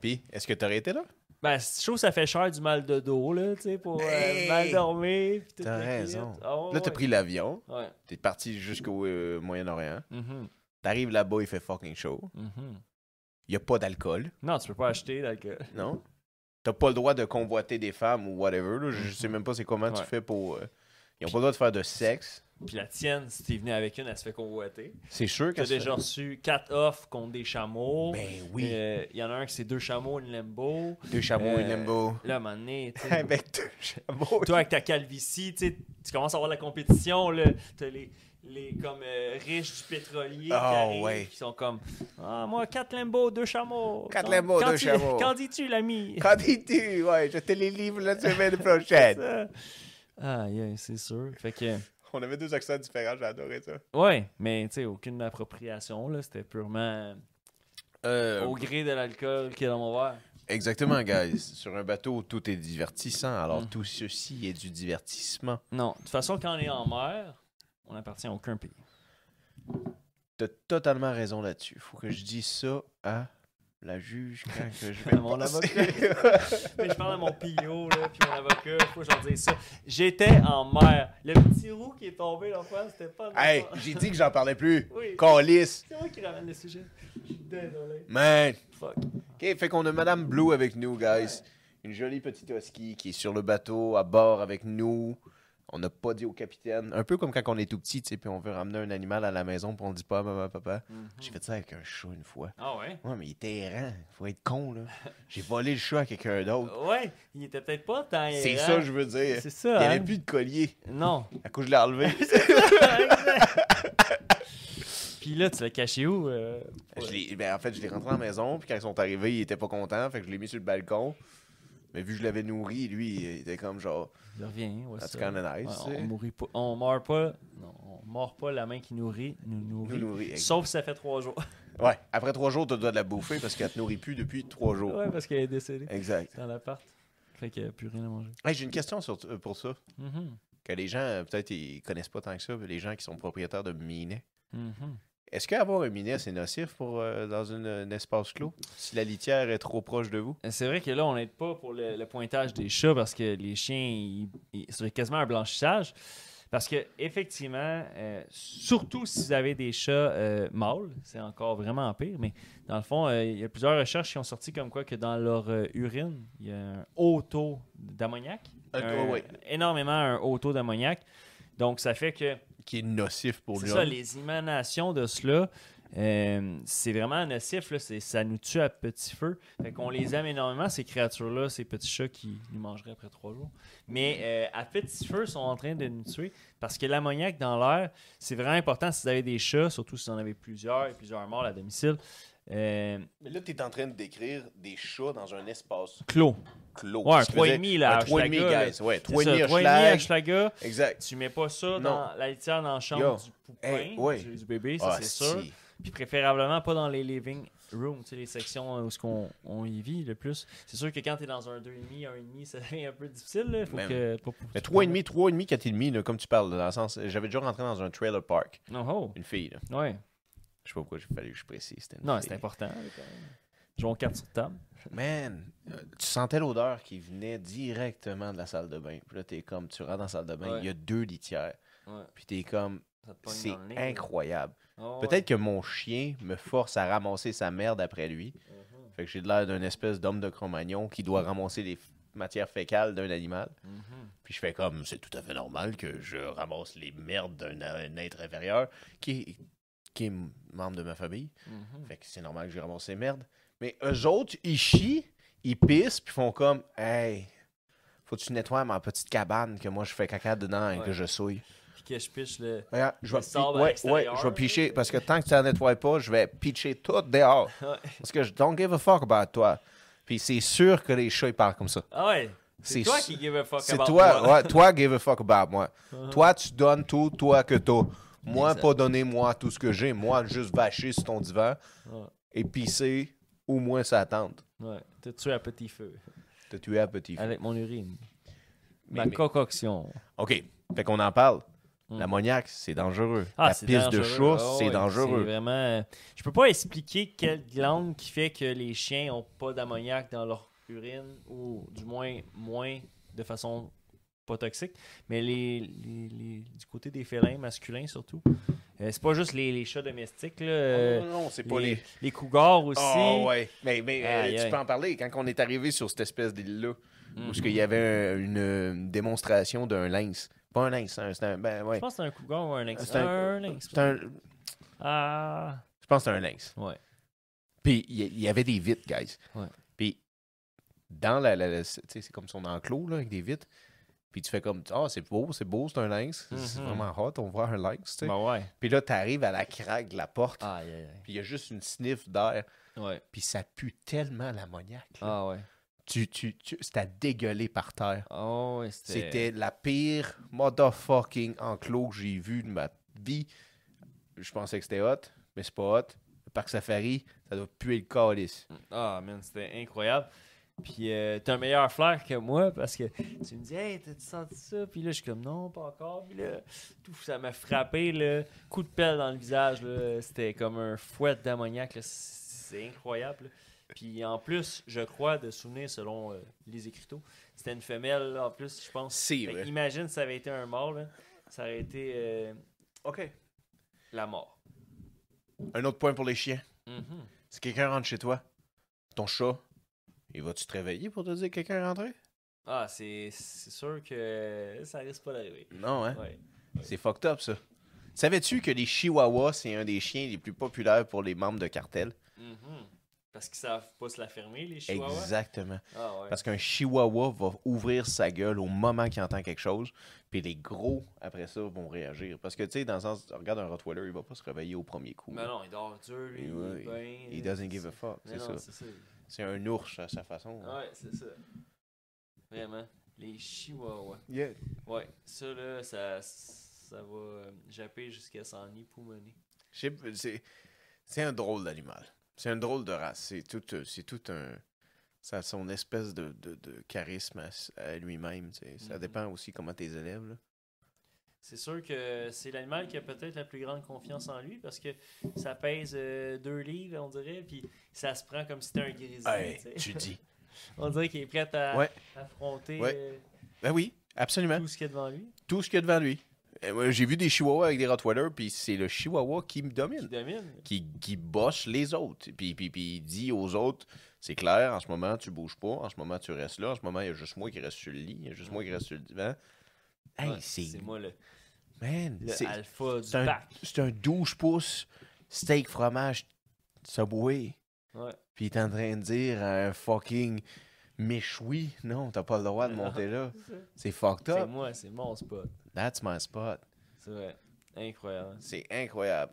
Puis, est-ce que t'aurais été là? Ben, je trouve que ça fait cher du mal de dos, là, tu sais, pour euh, Hey! mal dormir. T'as la raison. Ah, Là, t'as ouais. pris l'avion, Ouais. t'es parti jusqu'au euh, Moyen-Orient. Mhm, T'arrives là-bas, il fait fucking chaud. Il y a pas d'alcool, Non, tu peux pas acheter d'alcool. non? T'as pas le droit de convoiter des femmes ou whatever. là. Je sais même pas c'est comment tu fais pour. euh, Ils ont pas le droit de faire de sexe. Puis la tienne, si t'es venu avec une, elle se fait convoiter. C'est sûr que T'as déjà reçu quatre offres contre des chameaux. Ben oui. Euh, Il y en a un qui c'est deux chameaux, une lembo. Deux chameaux, euh, une limbo. Là, à un moment donné, Avec deux chameaux. toi avec ta calvitie, tu commences à avoir la compétition. là. T'as les, les comme euh, riches du pétrolier qui, Ah, arrivent, ouais. qui sont comme Ah, moi, quatre lembo, deux chameaux. Quatre quand deux chameaux. Quand dis-tu, l'ami? Quand dis-tu? Ouais, je te les livre la semaine prochaine. Ah, yeah, c'est sûr. Fait que, On avait deux accents différents, j'ai adoré ça. ouais, mais tu sais, aucune appropriation, là. C'était purement Euh, au gré de l'alcool qui est dans mon verre. Exactement, guys. Sur un bateau, tout est divertissant. Alors, Mm. tout ceci est du divertissement. Non, de toute façon, quand on est en mer, on appartient à aucun pays. T'as totalement raison là-dessus. Faut que je dise ça à la juge quand que je vais À mon. Mais je parle à mon PIO, là, puis mon avocat, faut que je leur dise ça. J'étais en mer. Le petit roux qui est tombé fois, c'était pas... hey, j'ai dit que j'en parlais plus. Oui. Calice. C'est moi qui ramène le sujet. Je suis désolé. Man. Fuck. OK, fait qu'on a Madame Blue avec nous, guys. Une jolie petite husky qui est sur le bateau, à bord avec nous. On n'a pas dit au capitaine. Un peu comme quand on est tout petit, tu sais, puis on veut ramener un animal à la maison, puis on dit pas à maman, papa. J'ai fait ça avec un chat une fois. Ah ouais? Ouais, mais il était errant. Faut être con, là. J'ai volé le chat à quelqu'un d'autre. Ouais, il était peut-être pas tant C'est ça, je veux dire. C'est Il ça, n'y avait hein? plus de collier. Non. À coup, je l'ai enlevé. Puis là, tu l'as caché où? euh, Je ben, en fait, je l'ai rentré à la maison, puis quand ils sont arrivés, il était pas content, fait que je l'ai mis sur le balcon. Mais vu que je l'avais nourri, lui, il était comme genre, Je reviens, ouais, that's nice. Ouais, on mourit pas. On meurt pas. Non, on mord pas la main qui nourrit, nous nourrit. Nous nourrit. Sauf si ça fait trois jours. Ouais, après trois jours, tu dois de la bouffer parce qu'elle te nourrit plus depuis trois jours. ouais, parce qu'elle est décédée Exact. dans l'appart. Fait qu'il n'y a plus rien à manger. Hey, J'ai une question sur, euh, pour ça. Mhm. Que les gens, euh, peut-être, ils connaissent pas tant que ça, mais les gens qui sont propriétaires de minets. Mhm. Est-ce qu'avoir un minet, c'est nocif pour, euh, dans une- un espace clos? Si la litière est trop proche de vous? C'est vrai que là, on n'aide pas pour le, le pointage des chats parce que les chiens, ils- ils- c'est quasiment un blanchissage. Parce que effectivement, euh, surtout si vous avez des chats euh, mâles, c'est encore vraiment pire. Mais dans le fond, euh, il y a plusieurs recherches qui ont sorti comme quoi que dans leur euh, urine, il y a un haut taux d'ammoniac. Un- Un- ouais. Énormément un haut taux d'ammoniac. Donc, ça fait que Qui est nocif pour c'est lui. ça, les émanations de cela, euh, c'est vraiment nocif. Là, c'est- ça nous tue à petit feu. Fait qu'on les aime énormément, ces créatures-là, ces petits chats qui nous mangeraient après trois jours. Mais euh, à petit feu, ils sont en train de nous tuer parce que l'ammoniac dans l'air, c'est vraiment important si vous avez des chats, surtout si vous en avez plusieurs et plusieurs morts à domicile. Euh, Mais là, tu es en train de décrire des chats dans un espace clos. clos. Ouais, un Ce qui faisait- 3,5 là, Un à 3,5 Hochelaga, guys. Ouais, C'est 3,5 ça, 3,5 Hochelaga. à Hochelaga. Exact. Tu mets pas ça Non. dans la litière dans la chambre Yo. du poupin, Hey, ouais. du, du bébé, ça Ah, c'est sûr. Puis préférablement pas dans les living rooms, tu sais, les sections euh, où ce qu'on on y vit le plus. C'est sûr que quand tu es dans un 2,5, 1,5, ça devient un peu difficile. Là. Faut Même. que, pas- pas- Mais 3,5, 3,5, 4,5, là, comme tu parles, dans le sens. J'avais déjà rentré dans un trailer park. Oh, Une fille, là. oh. Ouais. Je sais pas pourquoi il fallait que je précise. Non, c'est important. Jouons carte sur table. Man, euh, tu sentais l'odeur qui venait directement de la salle de bain. Puis là, t'es comme, tu rentres dans la salle de bain, il Ouais. y a deux litières. Ouais. Puis t'es comme, c'est incroyable. Oh, ouais. Peut-être que mon chien me force à ramasser sa merde après lui. Mhm, Fait que j'ai de l'air d'un espèce d'homme de Cro-Magnon qui doit ramasser les matières fécales d'un animal. mhm. Puis je fais comme, c'est tout à fait normal que je ramasse les merdes d'un un être inférieur qui qui est membre de ma famille. Mhm. Fait que c'est normal que je ramasse ces merdes. Mais eux autres, ils chient, ils pissent, puis font comme, hey, faut que tu nettoies ma petite cabane que moi je fais caca dedans et Ouais. que je souille. Puis que je piche le. Regarde, je vais, ouais, ouais, je vais picher parce que tant que tu ne nettoies pas, je vais pitcher tout dehors. Parce que je don't give a fuck about toi. Puis c'est sûr que les chats ils parlent comme ça. Ah ouais? C'est toi qui give a fuck C'est about toi, moi. ouais, toi give a fuck about moi. Toi tu donnes tout, toi que t'as. Moi pas donner moi tout ce que j'ai, moi juste vacher sur ton divan Ouais. et pisser au moins sa tente. Ouais. T'as tué à petit feu. T'as tué à petit feu. Avec mon urine. Ma mais- concoction. OK. Fait qu'on en parle. Mm. L'ammoniaque, c'est dangereux. Ah, La pisse de chat, Ah c'est dangereux. vraiment. Je peux pas expliquer quelle glande qui fait que les chiens ont pas d'ammoniaque dans leur urine, ou du moins moins de façon pas toxique. Mais les, les- les- du côté des félins masculins surtout, euh, c'est pas juste les, les chats domestiques. Là, euh, Oh, non, non, c'est pas les, les. cougars aussi. Oh, ouais. Mais, mais euh, tu peux en parler. Quand on est arrivé sur cette espèce d'île-là, Mm. où il y avait un- une, une démonstration d'un lynx. Pas un lynx, hein, c'était un. Ben, ouais. Je pense que c'est un cougar ou un lynx. C'est un- lynx. C'est un- Ah. Je pense que c'est un lynx. Ouais. Puis il y, y avait des vitres, guys. Ouais. Puis dans la. la- la- tu sais, c'est comme son enclos, là, avec des vitres. Puis tu fais comme. Ah, c'est beau, c'est beau, c'est un lynx. C'est Mhm. vraiment hot, on voit un lynx, tu sais. Ben ouais. Puis là, t'arrives à la craque de la porte. Puis il y a juste une sniff d'air. Ouais. Puis ça pue tellement l'ammoniaque. là. Ah ouais. Tu, tu, tu, c'était dégueulé par terre. Ouais, c'était. C'était la pire motherfucking enclos que j'ai vu de ma vie. Je pensais que c'était hot, mais c'est pas hot. Le parc safari, ça doit puer le calice. Ah, man, c'était incroyable. Puis euh, t'as un meilleur flair que moi parce que tu me dis, hey, t'as-tu senti ça? Puis là, je suis comme, non, pas encore. Puis là, tout ça m'a frappé, là. Coup de pelle dans le visage, là. C'était comme un fouet d'ammoniaque, là. C'est incroyable. là. Puis en plus, je crois, de souvenir selon euh, les écriteaux, c'était une femelle, là, en plus, je pense. Vrai. imagine si ça avait été un mâle, là. Ça aurait été euh, OK. la mort. Un autre point pour les chiens. Mhm. Si quelqu'un rentre chez toi, ton chat, il va-tu te réveiller pour te dire que quelqu'un est rentré? Ah, c'est c'est sûr que ça risque pas d'arriver. Non, hein? Ouais. C'est fucked up, ça. Savais-tu que les chihuahuas, c'est un des chiens les plus populaires pour les membres de cartel? Mhm. Parce qu'ils savent pas se la fermer, les chihuahuas? Exactement. Ah ouais. Parce qu'un chihuahua va ouvrir sa gueule au moment qu'il entend quelque chose, puis les gros, après ça, vont réagir. Parce que, tu sais, dans le sens, regarde un Rottweiler, il va pas se réveiller au premier coup. Mais non, il dort dur, lui. Il est bien, He euh, doesn't give a fuck, c'est ça. C'est un ours à sa façon. hein. Ouais, c'est ça. Vraiment. Les chihuahuas. Yeah. Ouais, ça là, ça, ça va euh, japper jusqu'à s'en poumonner. Je sais pas, C'est c'est un drôle d'animal. C'est un drôle de race. C'est tout, euh, c'est tout un. Ça a son espèce de, de, de charisme à, lui-même. tu sais. Ça Mhm. dépend aussi comment tes élèves. C'est sûr que c'est l'animal qui a peut-être la plus grande confiance en lui parce que ça pèse euh, deux livres, on dirait, puis ça se prend comme si c'était un grizzly. Hey, tu dis. On dirait qu'il est prêt à Ouais. affronter Ouais. euh, Ben oui, absolument. tout ce qu'il y a devant lui. Tout ce qu'il y a devant lui. J'ai vu des chihuahuas avec des Rottweilers, puis c'est le chihuahua qui me Qui domine. domine. Qui, qui bosse les autres. Puis, puis, puis il dit aux autres c'est clair, en ce moment, tu bouges pas. En ce moment, tu restes là. En ce moment, il y a juste moi qui reste sur le lit. Il y a juste moi qui reste sur le divan. Hey, Ouais, c'est. c'est moi le, Man, le c'est- alpha du c'est un, pack. c'est un 12 pouces steak fromage Subway. Ouais. Puis il est en train de dire à un fucking méchoui. Non, t'as pas le droit de Non. monter là. C'est. C'est fucked C'est up. moi, c'est mon spot. That's my spot. C'est vrai. Incroyable. C'est incroyable.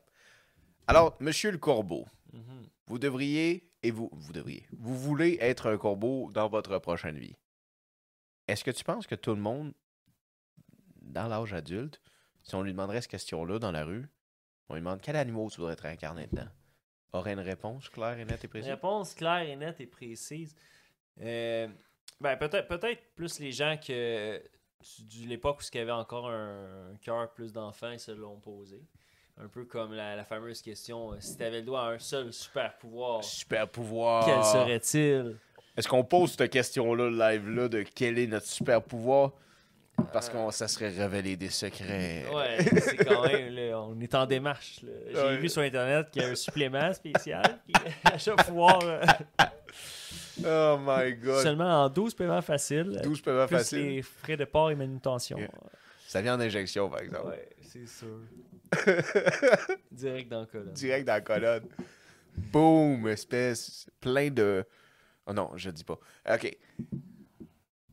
Alors, monsieur le corbeau, Mhm. vous devriez, et vous, vous devriez, vous voulez être un corbeau dans votre prochaine vie. Est-ce que tu penses que tout le monde, dans l'âge adulte, si on lui demanderait cette question-là dans la rue, on lui demande quel animal tu voudrais être incarné dedans, aurait une réponse claire et nette et précise? Réponse claire et nette et précise. Euh, ben, peut-être peut-être plus les gens que de l'époque où il y avait encore un, un cœur plus d'enfants, ils se l'ont posé. Un peu comme la, la fameuse question euh, si tu avais le droit à un seul super pouvoir, Super pouvoir. quel serait-il? Est-ce qu'on pose cette question-là, live-là, de quel est notre super pouvoir? Parce que ça serait révéler des secrets. Ouais, c'est quand même, là, on est en démarche. là. J'ai Ouais. vu sur Internet qu'il y a un supplément spécial. Puis à chaque euh, Oh my god. seulement en 12 paiements faciles. 12 paiements plus faciles. les frais de port et manutention. Yeah. Ça vient en injection, par exemple. Ouais, c'est sûr. Direct dans le colonne. Direct dans la colonne. Boum, espèce. Plein de. Oh non, je dis pas. OK.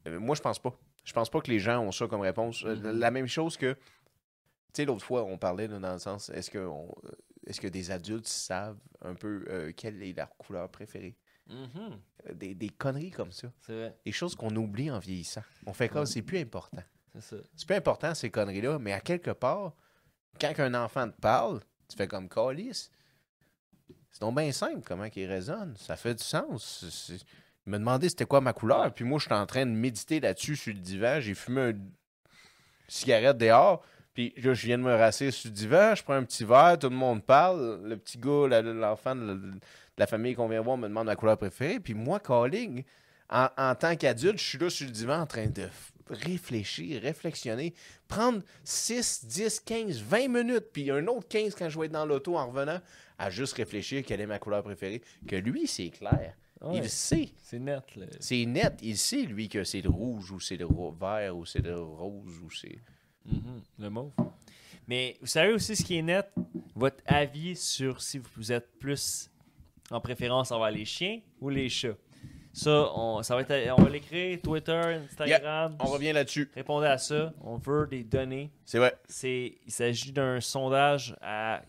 Euh, moi, je pense pas. Je pense pas que les gens ont ça comme réponse. Euh, Mhm. La même chose que. Tu sais, l'autre fois, on parlait là, dans le sens est-ce que, on- euh, est-ce que des adultes savent un peu euh, quelle est leur couleur préférée? Mhm, Euh, des, des conneries comme ça. C'est vrai, Des choses qu'on oublie en vieillissant. On fait comme c'est plus important. c'est ça. C'est plus important ces conneries-là, mais à quelque part, quand un enfant te parle, tu fais comme calice. C'est donc bien simple comment il résonne. Ça fait du sens. M'a demandé c'était quoi ma couleur, puis moi je suis en train de méditer là-dessus sur le divan. J'ai fumé une cigarette dehors, Puis là, je viens de me rasseoir sur le divan, je prends un petit verre, tout le monde parle. Le petit gars, l'enfant de la, famille qu'on vient voir me demande ma couleur préférée. Puis moi, calling, en, tant qu'adulte, je suis là sur le divan en train de réfléchir, réflexionner, prendre 6, 10, 15, 20 minutes, puis un autre 15 quand je vais être dans l'auto en revenant, à juste réfléchir quelle est ma couleur préférée. Que lui, c'est clair. Ouais, Il sait. c'est net. là. C'est net. Il sait, lui, que c'est le rouge ou c'est le vert ou c'est le rose ou c'est. Mhm, le mauve. Mais vous savez aussi ce qui est net, votre avis sur si vous êtes plus en préférence envers les chiens ou les chats. Ça, on, ça va être, on va l'écrire, Twitter, Instagram. On revient là-dessus. Répondez à ça. On veut des données. C'est vrai. C'est, il s'agit d'un sondage à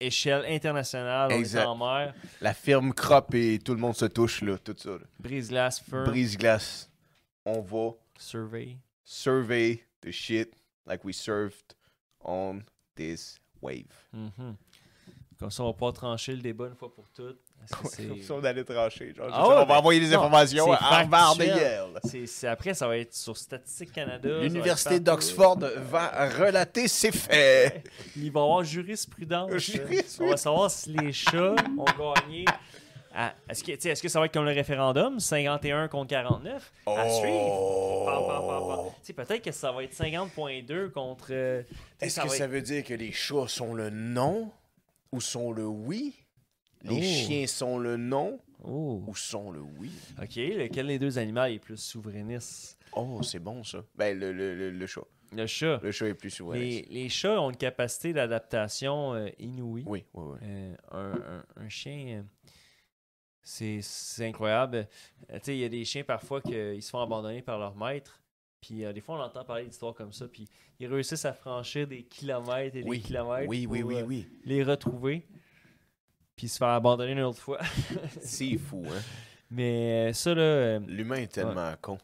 échelle internationale. On est Exact. en mer. La firme crop et tout le monde se touche, là. Tout ça. Brise-glace, fur, Brise-glace. On va survey. survey the shit like we surfed on this wave. Mhm. Comme ça, on va pas trancher le débat une fois pour toutes. C'est- allait trancher. Genre, Ah ouais, on va ben, envoyer des informations à Harvard factuel. Yale. Après, ça va être sur Statistique Canada. L'université d'Oxford va relater ses faits. Il va y avoir jurisprudence. On va savoir si les chats ont gagné. à- est-ce, que, est-ce que ça va être comme le référendum, 51 contre 49, à suivre? Peut-être que ça va être 50.2 contre... euh, Est-ce que ça veut dire que les chats sont le non ou sont le oui? Les Oh. chiens sont le non Oh. ou sont le oui? OK, lequel des deux animaux est plus souverainiste? Oh, c'est bon ça. Ben, le, le, le, le chat. Le chat. Le chat est plus souverain. Les, les chats ont une capacité d'adaptation euh, inouïe. Oui, oui, oui. Euh, un, un- un chien, euh, c'est incroyable. Euh, tu sais, il y a des chiens parfois qu'ils se font abandonner par leur maître. Puis euh, des fois, on entend parler d'histoires comme ça. Puis ils réussissent à franchir des kilomètres et Oui. des kilomètres Oui, oui, pour oui, euh, oui. les retrouver. Puis se faire abandonner une autre fois. C'est fou, hein? Mais euh, ça, là, euh, L'humain est tellement con.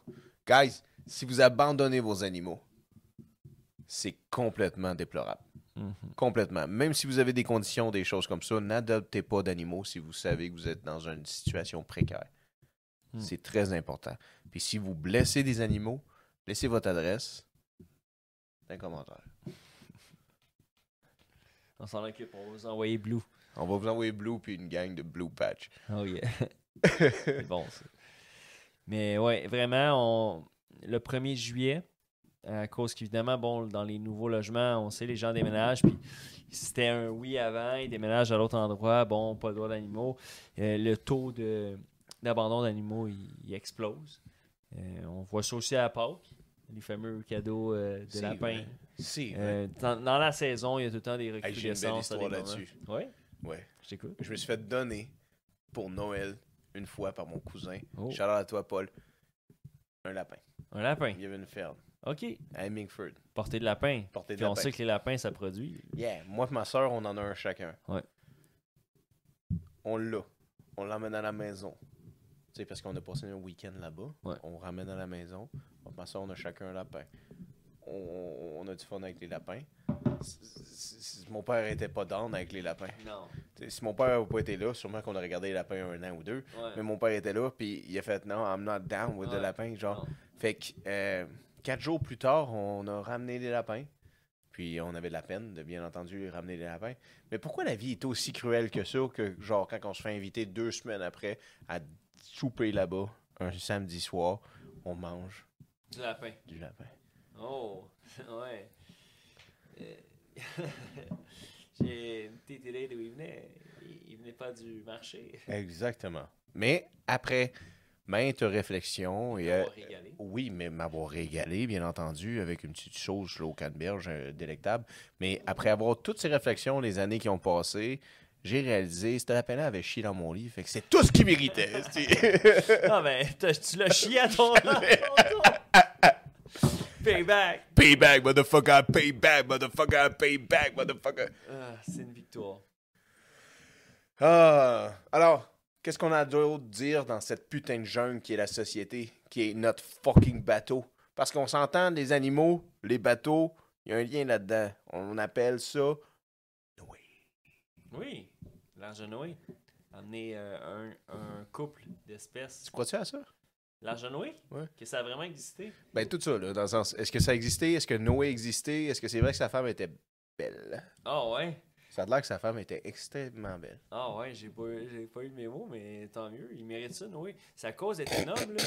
Guys, si vous abandonnez vos animaux, c'est complètement déplorable. mhm. Complètement. Même si vous avez des conditions, des choses comme ça, n'adoptez pas d'animaux si vous savez que vous êtes dans une situation précaire. Hmm. C'est très important. Puis si vous blessez des animaux, laissez votre adresse dans les commentaires. on s'en occupe. On va vous envoyer Blue. On va vous envoyer Blue puis une gang de Blue Patch. Oh yeah. C'est bon ça. Mais ouais, vraiment, on... le 1er juillet, à cause qu'évidemment, bon, dans les nouveaux logements, on sait, les gens déménagent, puis c'était un oui avant, ils déménagent à l'autre endroit, bon, pas le droit d'animaux. Euh, le taux de, d'abandon d'animaux, il, il explose. Euh, on voit ça aussi à Pâques, les fameux cadeaux euh, de lapin. Euh, dans, dans la saison, il y a tout le temps des j'ai une belle recrudescences. histoire là-dessus. Ouais, Ouais. je t'écoute. Je me suis fait donner pour Noël une fois par mon cousin. Oh. Shout out à toi, Paul. Un lapin. Un lapin. Il y avait une ferme OK. à Hemingford. Portée de lapin. Portée de Puis on lapin. sait que les lapins, ça produit. Yeah, moi et ma soeur, on en a un chacun. Ouais. On l'a. On l'emmène à la maison. Tu sais, parce qu'on a passé un week-end là-bas. Ouais. On ramène à la maison. Moi et ma soeur, on a chacun un lapin. On, on a du fun avec les lapins. Si- mon père était pas down avec les lapins. Non. Si mon père n'avait pas été là, sûrement qu'on aurait regardé les lapins un an ou deux. Mais mon père était là, puis il a fait non, I'm not down with the lapin. Genre, Non. fait que euh, quatre jours plus tard, on a ramené les lapins. Puis on avait de la peine de bien entendu ramener les lapins. Mais pourquoi la vie est aussi cruelle que ça, que genre quand on se fait inviter deux semaines après à souper là-bas, un samedi soir, on mange Du lapin. du lapin. Oh, ouais. Euh, J'ai une petite idée d'où il venait. Il, il venait pas du marché. Exactement. Mais après maintes réflexions et euh. Oui, mais m'avoir régalé, bien entendu, avec une petite là, au canneberge euh, délectable. Mais après avoir toutes ces réflexions, les années qui ont passé, j'ai réalisé, c'était la peine avait chié dans mon lit. Fait que c'est tout ce qui méritait. Non, mais tu l'as chié à ton Payback. payback, motherfucker, payback, motherfucker, payback, motherfucker. Ah, c'est une victoire. Ah, alors, qu'est-ce qu'on a d'autre à dire dans cette putain de jungle qui est la société, qui est notre fucking bateau? Parce qu'on s'entend, les animaux, les bateaux, il y a un lien là-dedans. On appelle ça Noé. Oui, l'argent Noé. Amener euh, un, un couple d'espèces. Tu crois-tu à ça? L'arche de Noé? Ouais. Que ça a vraiment existé? Ben, tout ça, là, dans le sens, est-ce que ça existait? Est-ce que Noé existait? Est-ce que c'est vrai que sa femme était belle? Ah ouais. Ça a l'air que sa femme était extrêmement belle. Ah ouais, j'ai pas, j'ai pas eu mes mots, mais tant mieux. Il mérite ça, Noé. Sa cause est énorme, là.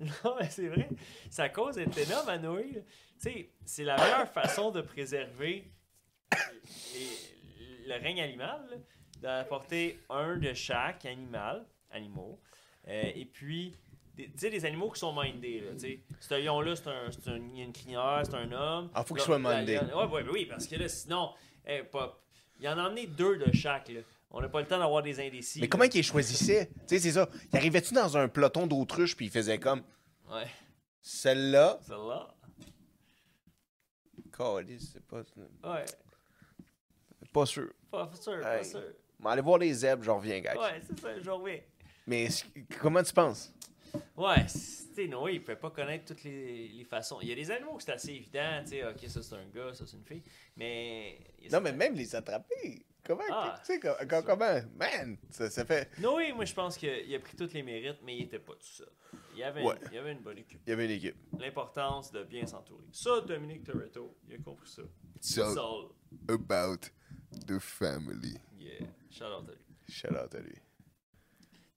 non, mais c'est vrai. Sa cause est énorme à Noé. Tu sais, c'est la meilleure façon de préserver les- le règne animal, là, d'apporter un de chaque animal, animaux, euh, et puis, tu sais, des animaux qui sont mindés, là, tu sais. Ce lion-là, c'est un, c'est il une crinière, c'est un homme. Ah, faut qu'il soit mindé. Ouais, ouais, oui, parce que là, sinon, eh, pas, il en a emmené deux de chaque, là. On n'a pas le temps d'avoir des indécis. Mais là. comment qu'il choisissait? Tu sais, c'est ça. Il arrivait-tu dans un peloton d'autruches puis il faisait comme Ouais, celle-là? celle-là. Calisse, c'est pas, Ouais, pas sûr. pas sûr, pas Hey. sûr. Mais aller voir les zèbres, j'en reviens, gars. Ouais, c'est ça, je reviens. Mais comment tu penses? Ouais, tu sais, Noé, il peut pas connaître toutes les, les façons. Il y a des animaux que c'est assez évident, tu sais, ok, ça c'est un gars, ça c'est une fille, mais... Non, mais même les attraper. Comment? Ah. tu sais, co- co- comment? Man, ça, ça fait. Noé, moi je pense qu'il a pris tous les mérites, mais il était pas tout seul. Il y avait, Ouais. il avait une bonne équipe. Il y avait une équipe. L'importance de bien s'entourer. Ça, Dominique Toretto, il a compris ça. It's all. about the family. Yeah, shout out à lui. Shout out à lui.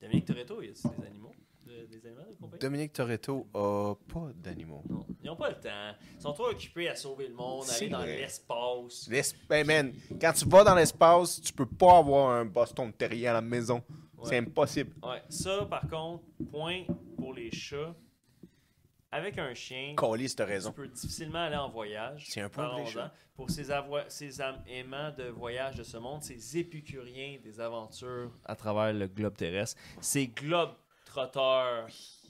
Dominique Toretto, il y a des animaux? De- des animaux de compagnie? Dominique Toretto a pas d'animaux. Non, ils n'ont pas le temps. Ils sont trop occupés à sauver le monde, aller dans vrai. l'espace. L'es- Ben, man, quand tu vas dans l'espace, tu peux pas avoir un Boston de terrier à la maison. C'est impossible. Ouais, ça, par contre, point pour les chats. Avec un chien, Calisse, t'as tu raison. peux difficilement aller en voyage. C'est un point pour les Parlons-en. chats. Pour ces, avo- ces am- aimants de voyage de ce monde, ces épicuriens des aventures à travers le globe terrestre, ces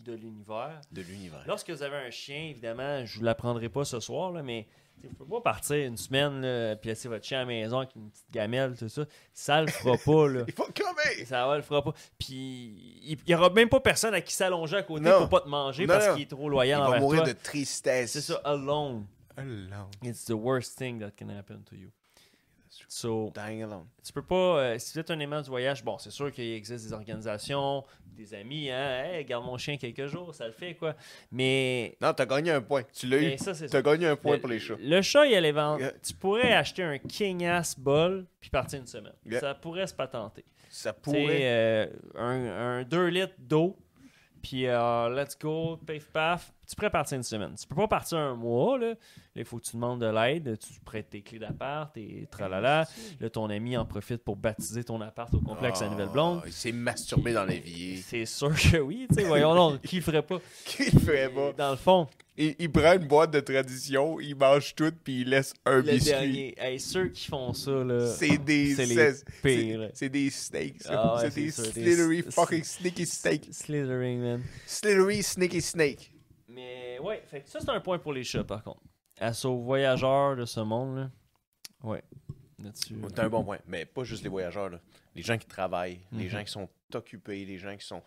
de l'univers. De l'univers. Lorsque vous avez un chien, évidemment, je vous l'apprendrai pas ce soir, là, mais vous ne pouvez pas partir une semaine puis laisser votre chien à la maison avec une petite gamelle, tout ça. Ça le fera pas. Là. Il faut crever! Ça va, le fera pas. Puis il n'y aura même pas personne à qui s'allonger à côté Non. pour pas te manger Non, parce qu'il est trop Il loyal va envers mourir toi. de tristesse. C'est ça, alone. Alone. It's the worst thing that can happen to you. So, Dying alone. tu peux pas, euh, si vous êtes un aimant du voyage, bon, c'est sûr qu'il existe des organisations, des amis, hein, hey, garde mon chien quelques jours, ça le fait, quoi. Mais, Non, t'as gagné un point. Tu l'as eu. c'est T'as gagné un point le, pour les chats. Le chat, il allait vendre. Yeah. Tu pourrais acheter un king ass bol puis partir une semaine. Yeah. Ça pourrait se patenter. Ça pourrait. euh, un 2 litres d'eau, puis euh, let's go, paf paf. Tu pourrais partir une semaine. Tu peux pas partir un mois, là. Il faut que tu demandes de l'aide. Tu prêtes tes clés d'appart et tralala. Là, ton ami en profite pour baptiser ton appart au complexe à Nouvelle Blonde. Ah, Il s'est masturbé dans l'évier. C'est sûr que oui, tu sais, voyons donc, qui le ferait pas? Qu'il ferait pas? Dans le fond, Il, il prend une boîte de tradition, il mange tout, puis il laisse un le biscuit. dernier. Hey, ceux qui font ça, là, C'est des. c'est les pires, c'est- des ça. Ah ouais, c'est des c'est sûr, des slithery fucking sneaky steaks. slithering, man. Slithery sneaky snake. Mais ouais, fait que ça c'est un point pour les chats par contre. Asso voyageurs de ce monde là. Ouais. Là-dessus. C'est un bon point. Mais pas juste les voyageurs, là. Les gens qui travaillent, les Mhm. gens qui sont occupés, les gens qui sont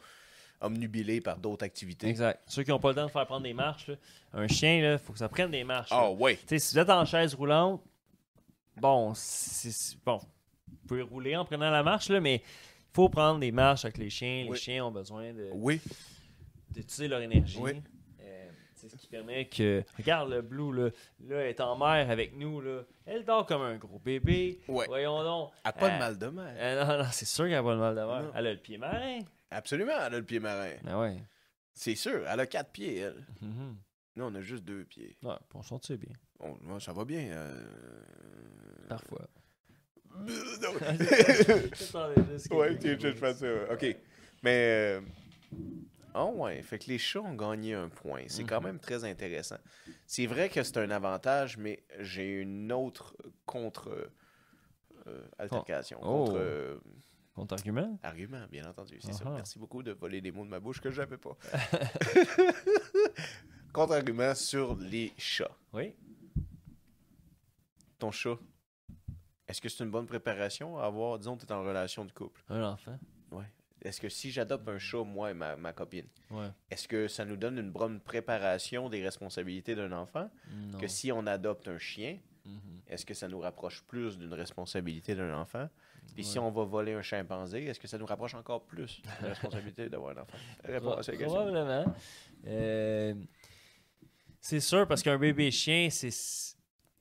omnubilés par d'autres activités. Exact. Ceux qui n'ont pas le temps de faire prendre des marches, là. un chien, là, faut que ça prenne des marches. Ah ouais. Tu sais, si vous êtes en chaise roulante, bon, c'est c'est- bon, vous pouvez rouler en prenant la marche, là, mais il faut prendre des marches avec les chiens. Les Oui. chiens ont besoin de, Oui. d'utiliser leur énergie. Oui. Euh, c'est ce qui permet que. Regarde le Blue, là, là, elle est en mer avec nous. Là. Elle dort comme un gros bébé. Ouais. Voyons donc. Elle a pas Euh, de mal de mer. Euh, non, non, c'est sûr qu'elle a pas le mal de mer. Non. Elle a le pied marin. Absolument, elle a le pied marin. Ah ouais. C'est sûr, elle a quatre pieds, elle. Mhm. Nous, on a juste deux pieds. Ouais, on s'en tire bien. Bon, moi, ça va bien. euh. Parfois. Non. Juste ouais, tu je fais ça. OK. Mais. euh, Oh ouais, fait que les chats ont gagné un point. C'est quand Mhm. même très intéressant. C'est vrai que c'est un avantage, mais j'ai une autre contre euh, altercation, Oh. contre euh, Contre-argument? argument, bien entendu. C'est. Ah ah. Merci beaucoup de voler des mots de ma bouche que j'avais pas. contre argument sur les chats. Oui. Ton chat, est-ce que c'est une bonne préparation à avoir, disons, tu es en relation de couple? Un enfant. Ouais. Est-ce que si j'adopte un chat, moi et ma, ma copine, Ouais. est-ce que ça nous donne une bonne préparation des responsabilités d'un enfant? Non. que si on adopte un chien? Mhm. est-ce que ça nous rapproche plus d'une responsabilité d'un enfant? Puis si on va voler un chimpanzé, est-ce que ça nous rapproche encore plus de la responsabilité d'avoir un enfant? Réponds à cette question. Probablement. Euh, c'est sûr, parce qu'un bébé chien, c'est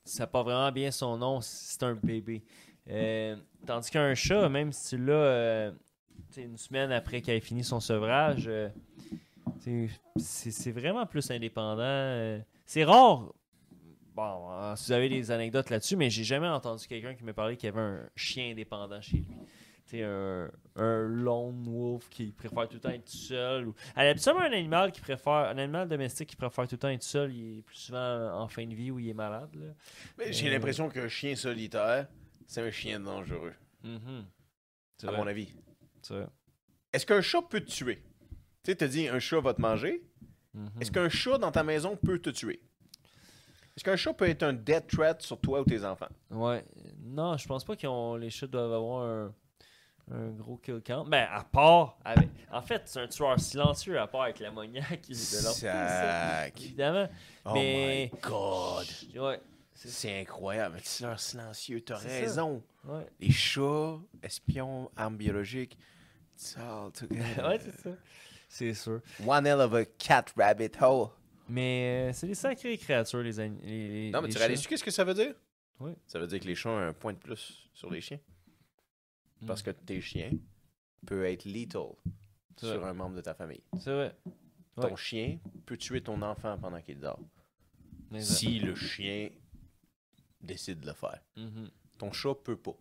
ça pas vraiment bien son nom, c'est un bébé. Euh, tandis qu'un chat, même si tu l'as euh, une semaine après qu'il ait fini son sevrage, euh, c'est vraiment plus indépendant. euh. c'est rare. Bon, euh, si vous avez des anecdotes là-dessus, mais j'ai jamais entendu quelqu'un qui me parlait qu'il y avait un chien indépendant chez lui. Un, un lone wolf qui préfère tout le temps être tout seul. Ou... Habituellement, un animal qui préfère, un animal domestique qui préfère tout le temps être seul, il est plus souvent en fin de vie ou il est malade. Là. Mais j'ai Euh. l'impression qu'un chien solitaire, c'est un chien dangereux, C'est à vrai, mon avis. Est-ce qu'un chat peut te tuer? Tu sais, t'as dit un chat va te manger. Mhm. Est-ce qu'un chat dans ta maison peut te tuer? Est-ce qu'un chat peut être un death threat sur toi ou tes enfants? Ouais. Non, je pense pas que les chats doivent avoir un, un gros kill count. Mais à part avec. En fait, c'est un tueur silencieux à part avec est de Sac. Évidemment. Oh Mais- my God. Ouais. C'est incroyable. C'est leur silencieux. T'as raison. Ouais. Les chats, espions, armes biologiques. It's all together. ouais, c'est ça. C'est sûr. One hell of a cat rabbit hole. Mais euh, c'est des sacrées créatures, les animaux. Non, mais les tu réalises qu'est-ce que ça veut dire? Oui. Ça veut dire que les chats ont un point de plus sur les chiens. Mm. Parce que tes chiens peuvent être lethal sur vrai. un membre de ta famille. C'est vrai. Ton Ouais. chien peut tuer ton enfant pendant qu'il dort. Exact. Si le chien décide de le faire. Mhm. Ton chat peut pas.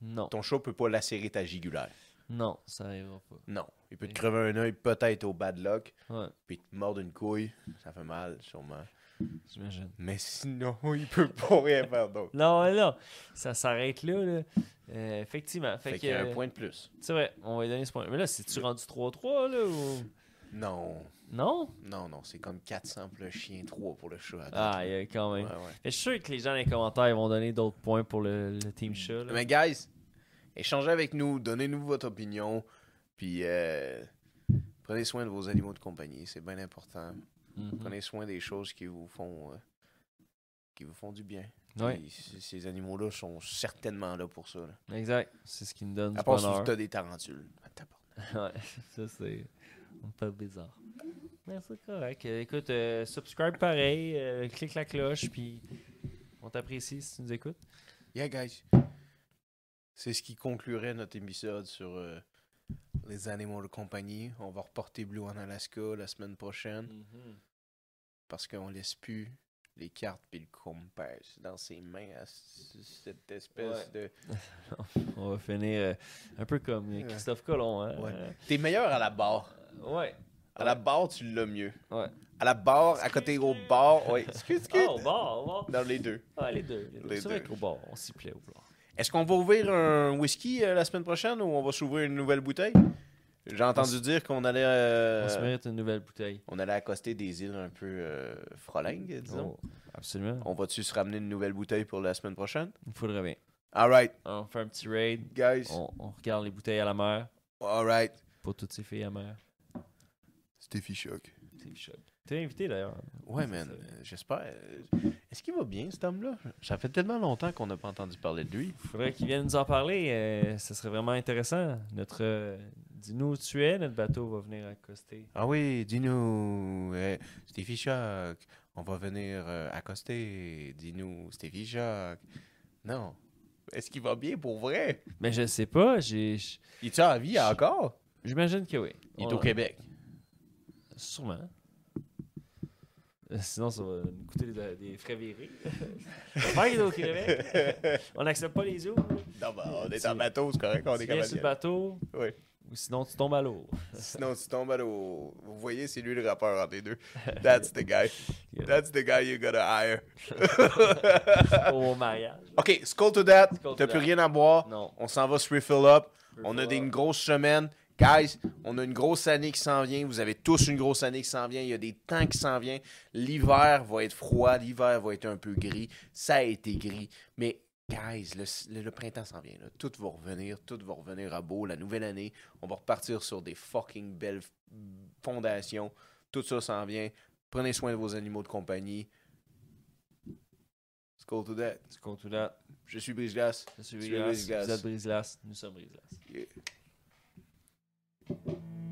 Non. Ton chat peut pas lacérer ta jugulaire. Non, ça arrivera pas. Non. Il peut te crever un œil peut-être au bad luck, Ouais, puis te mordre une couille. Ça fait mal, sûrement. j'imagine. Mais sinon, il peut pas rien faire d'autre. Non, non. Ça s'arrête là. là. Euh, effectivement. Fait, qu'il y a un point de plus. C'est vrai, on va lui donner ce point. Mais là, c'est-tu rendu 3-3 là ou? Non. Non? Non, non, c'est comme 400 pour le chien, 3 pour le chat. Ah, il y a quand même. Ouais, ouais. Mais je suis sûr que les gens dans les commentaires ils vont donner d'autres points pour le, le team chat. là. Mais guys, échangez avec nous, donnez-nous votre opinion, puis euh, prenez soin de vos animaux de compagnie, c'est bien important. Mhm. Prenez soin des choses qui vous font, euh, qui vous font du bien. Ouais. Ces animaux-là sont certainement là pour ça. là. Exact. C'est ce qui nous donne À part si tu as des tarentules. Ouais, ça c'est un peu bizarre. Mais c'est correct. Écoute, euh, subscribe pareil, euh, clique la cloche, puis on t'apprécie si tu nous écoutes. Yeah, guys. C'est ce qui conclurait notre épisode sur euh, les animaux de compagnie. On va reporter Blue en Alaska la semaine prochaine. parce qu'on laisse plus les cartes et le compass dans ses mains à cette espèce de. On va finir euh, un peu comme euh, Christophe Colomb. Hein? Ouais. T'es meilleur à la barre. Ouais. À la barre, tu l'as mieux. Ouais. À la barre, à côté au bar, ouais. Excuse, excuse. Ah, au bar, au bar. Dans les deux. Ah, les deux. Les deux. Les C'est vrai qu'au bar, on s'y plaît au bar. Est-ce qu'on va ouvrir un whisky euh, la semaine prochaine ou on va s'ouvrir une nouvelle bouteille? J'ai entendu dire qu'on allait, euh, On se mérite une nouvelle bouteille. on allait accoster des îles un peu euh, frolingues, disons. Oh, absolument. On va-tu se ramener une nouvelle bouteille pour la semaine prochaine? Il faudrait bien. Alright, On fait un petit raid. guys. On, on regarde les bouteilles à la mer. Alright. Pas toutes ces filles à mer. Steffi Choc. C'est choc. T'es invité d'ailleurs. Ouais, man. J'espère. Est-ce qu'il va bien, cet homme-là? Ça fait tellement longtemps qu'on n'a pas entendu parler de lui. Faudrait qu'il vienne nous en parler. euh, ça serait vraiment intéressant. Notre, euh, dis-nous où tu es. Notre bateau va venir accoster. Ah oui, dis-nous, euh, Steffi Choc. On va venir euh, accoster. Dis-nous, Steffi Choc. Non. Est-ce qu'il va bien pour vrai? Mais je sais pas. J'ai, Il est en vie encore? j'imagine que oui. Il est On- au Québec. Sûrement. Euh, Sinon, ça va nous coûter des, des frais virés. Est au Québec. On n'accepte pas les zooms. Non, ben, on est Tu- en bateau, c'est correct, on tu est viens sur le bateau, Oui. ou sinon tu tombes à l'eau. Sinon, tu tombes à l'eau. Vous voyez, c'est lui le rappeur entre les deux. That's the guy. That's the guy you gotta hire. Au mariage. OK, skull to that. T'as plus that. rien à boire. Non. On s'en va se refill up. On a des, up. une grosse semaine. Guys, on a une grosse année qui s'en vient. Vous avez tous une grosse année qui s'en vient. Il y a des temps qui s'en viennent. L'hiver va être froid. L'hiver va être un peu gris. Ça a été gris. Mais, guys, le, le- le printemps s'en vient. là. Tout va revenir. Tout va revenir à beau. La nouvelle année, on va repartir sur des fucking belles fondations. Tout ça s'en vient. Prenez soin de vos animaux de compagnie. Skull Go to that. Let's go to that. Je suis Brise-Glace. Je suis Brise-Glace. Vous êtes Brise-Glace. Nous sommes Brise-Glace. Yeah. Thank you.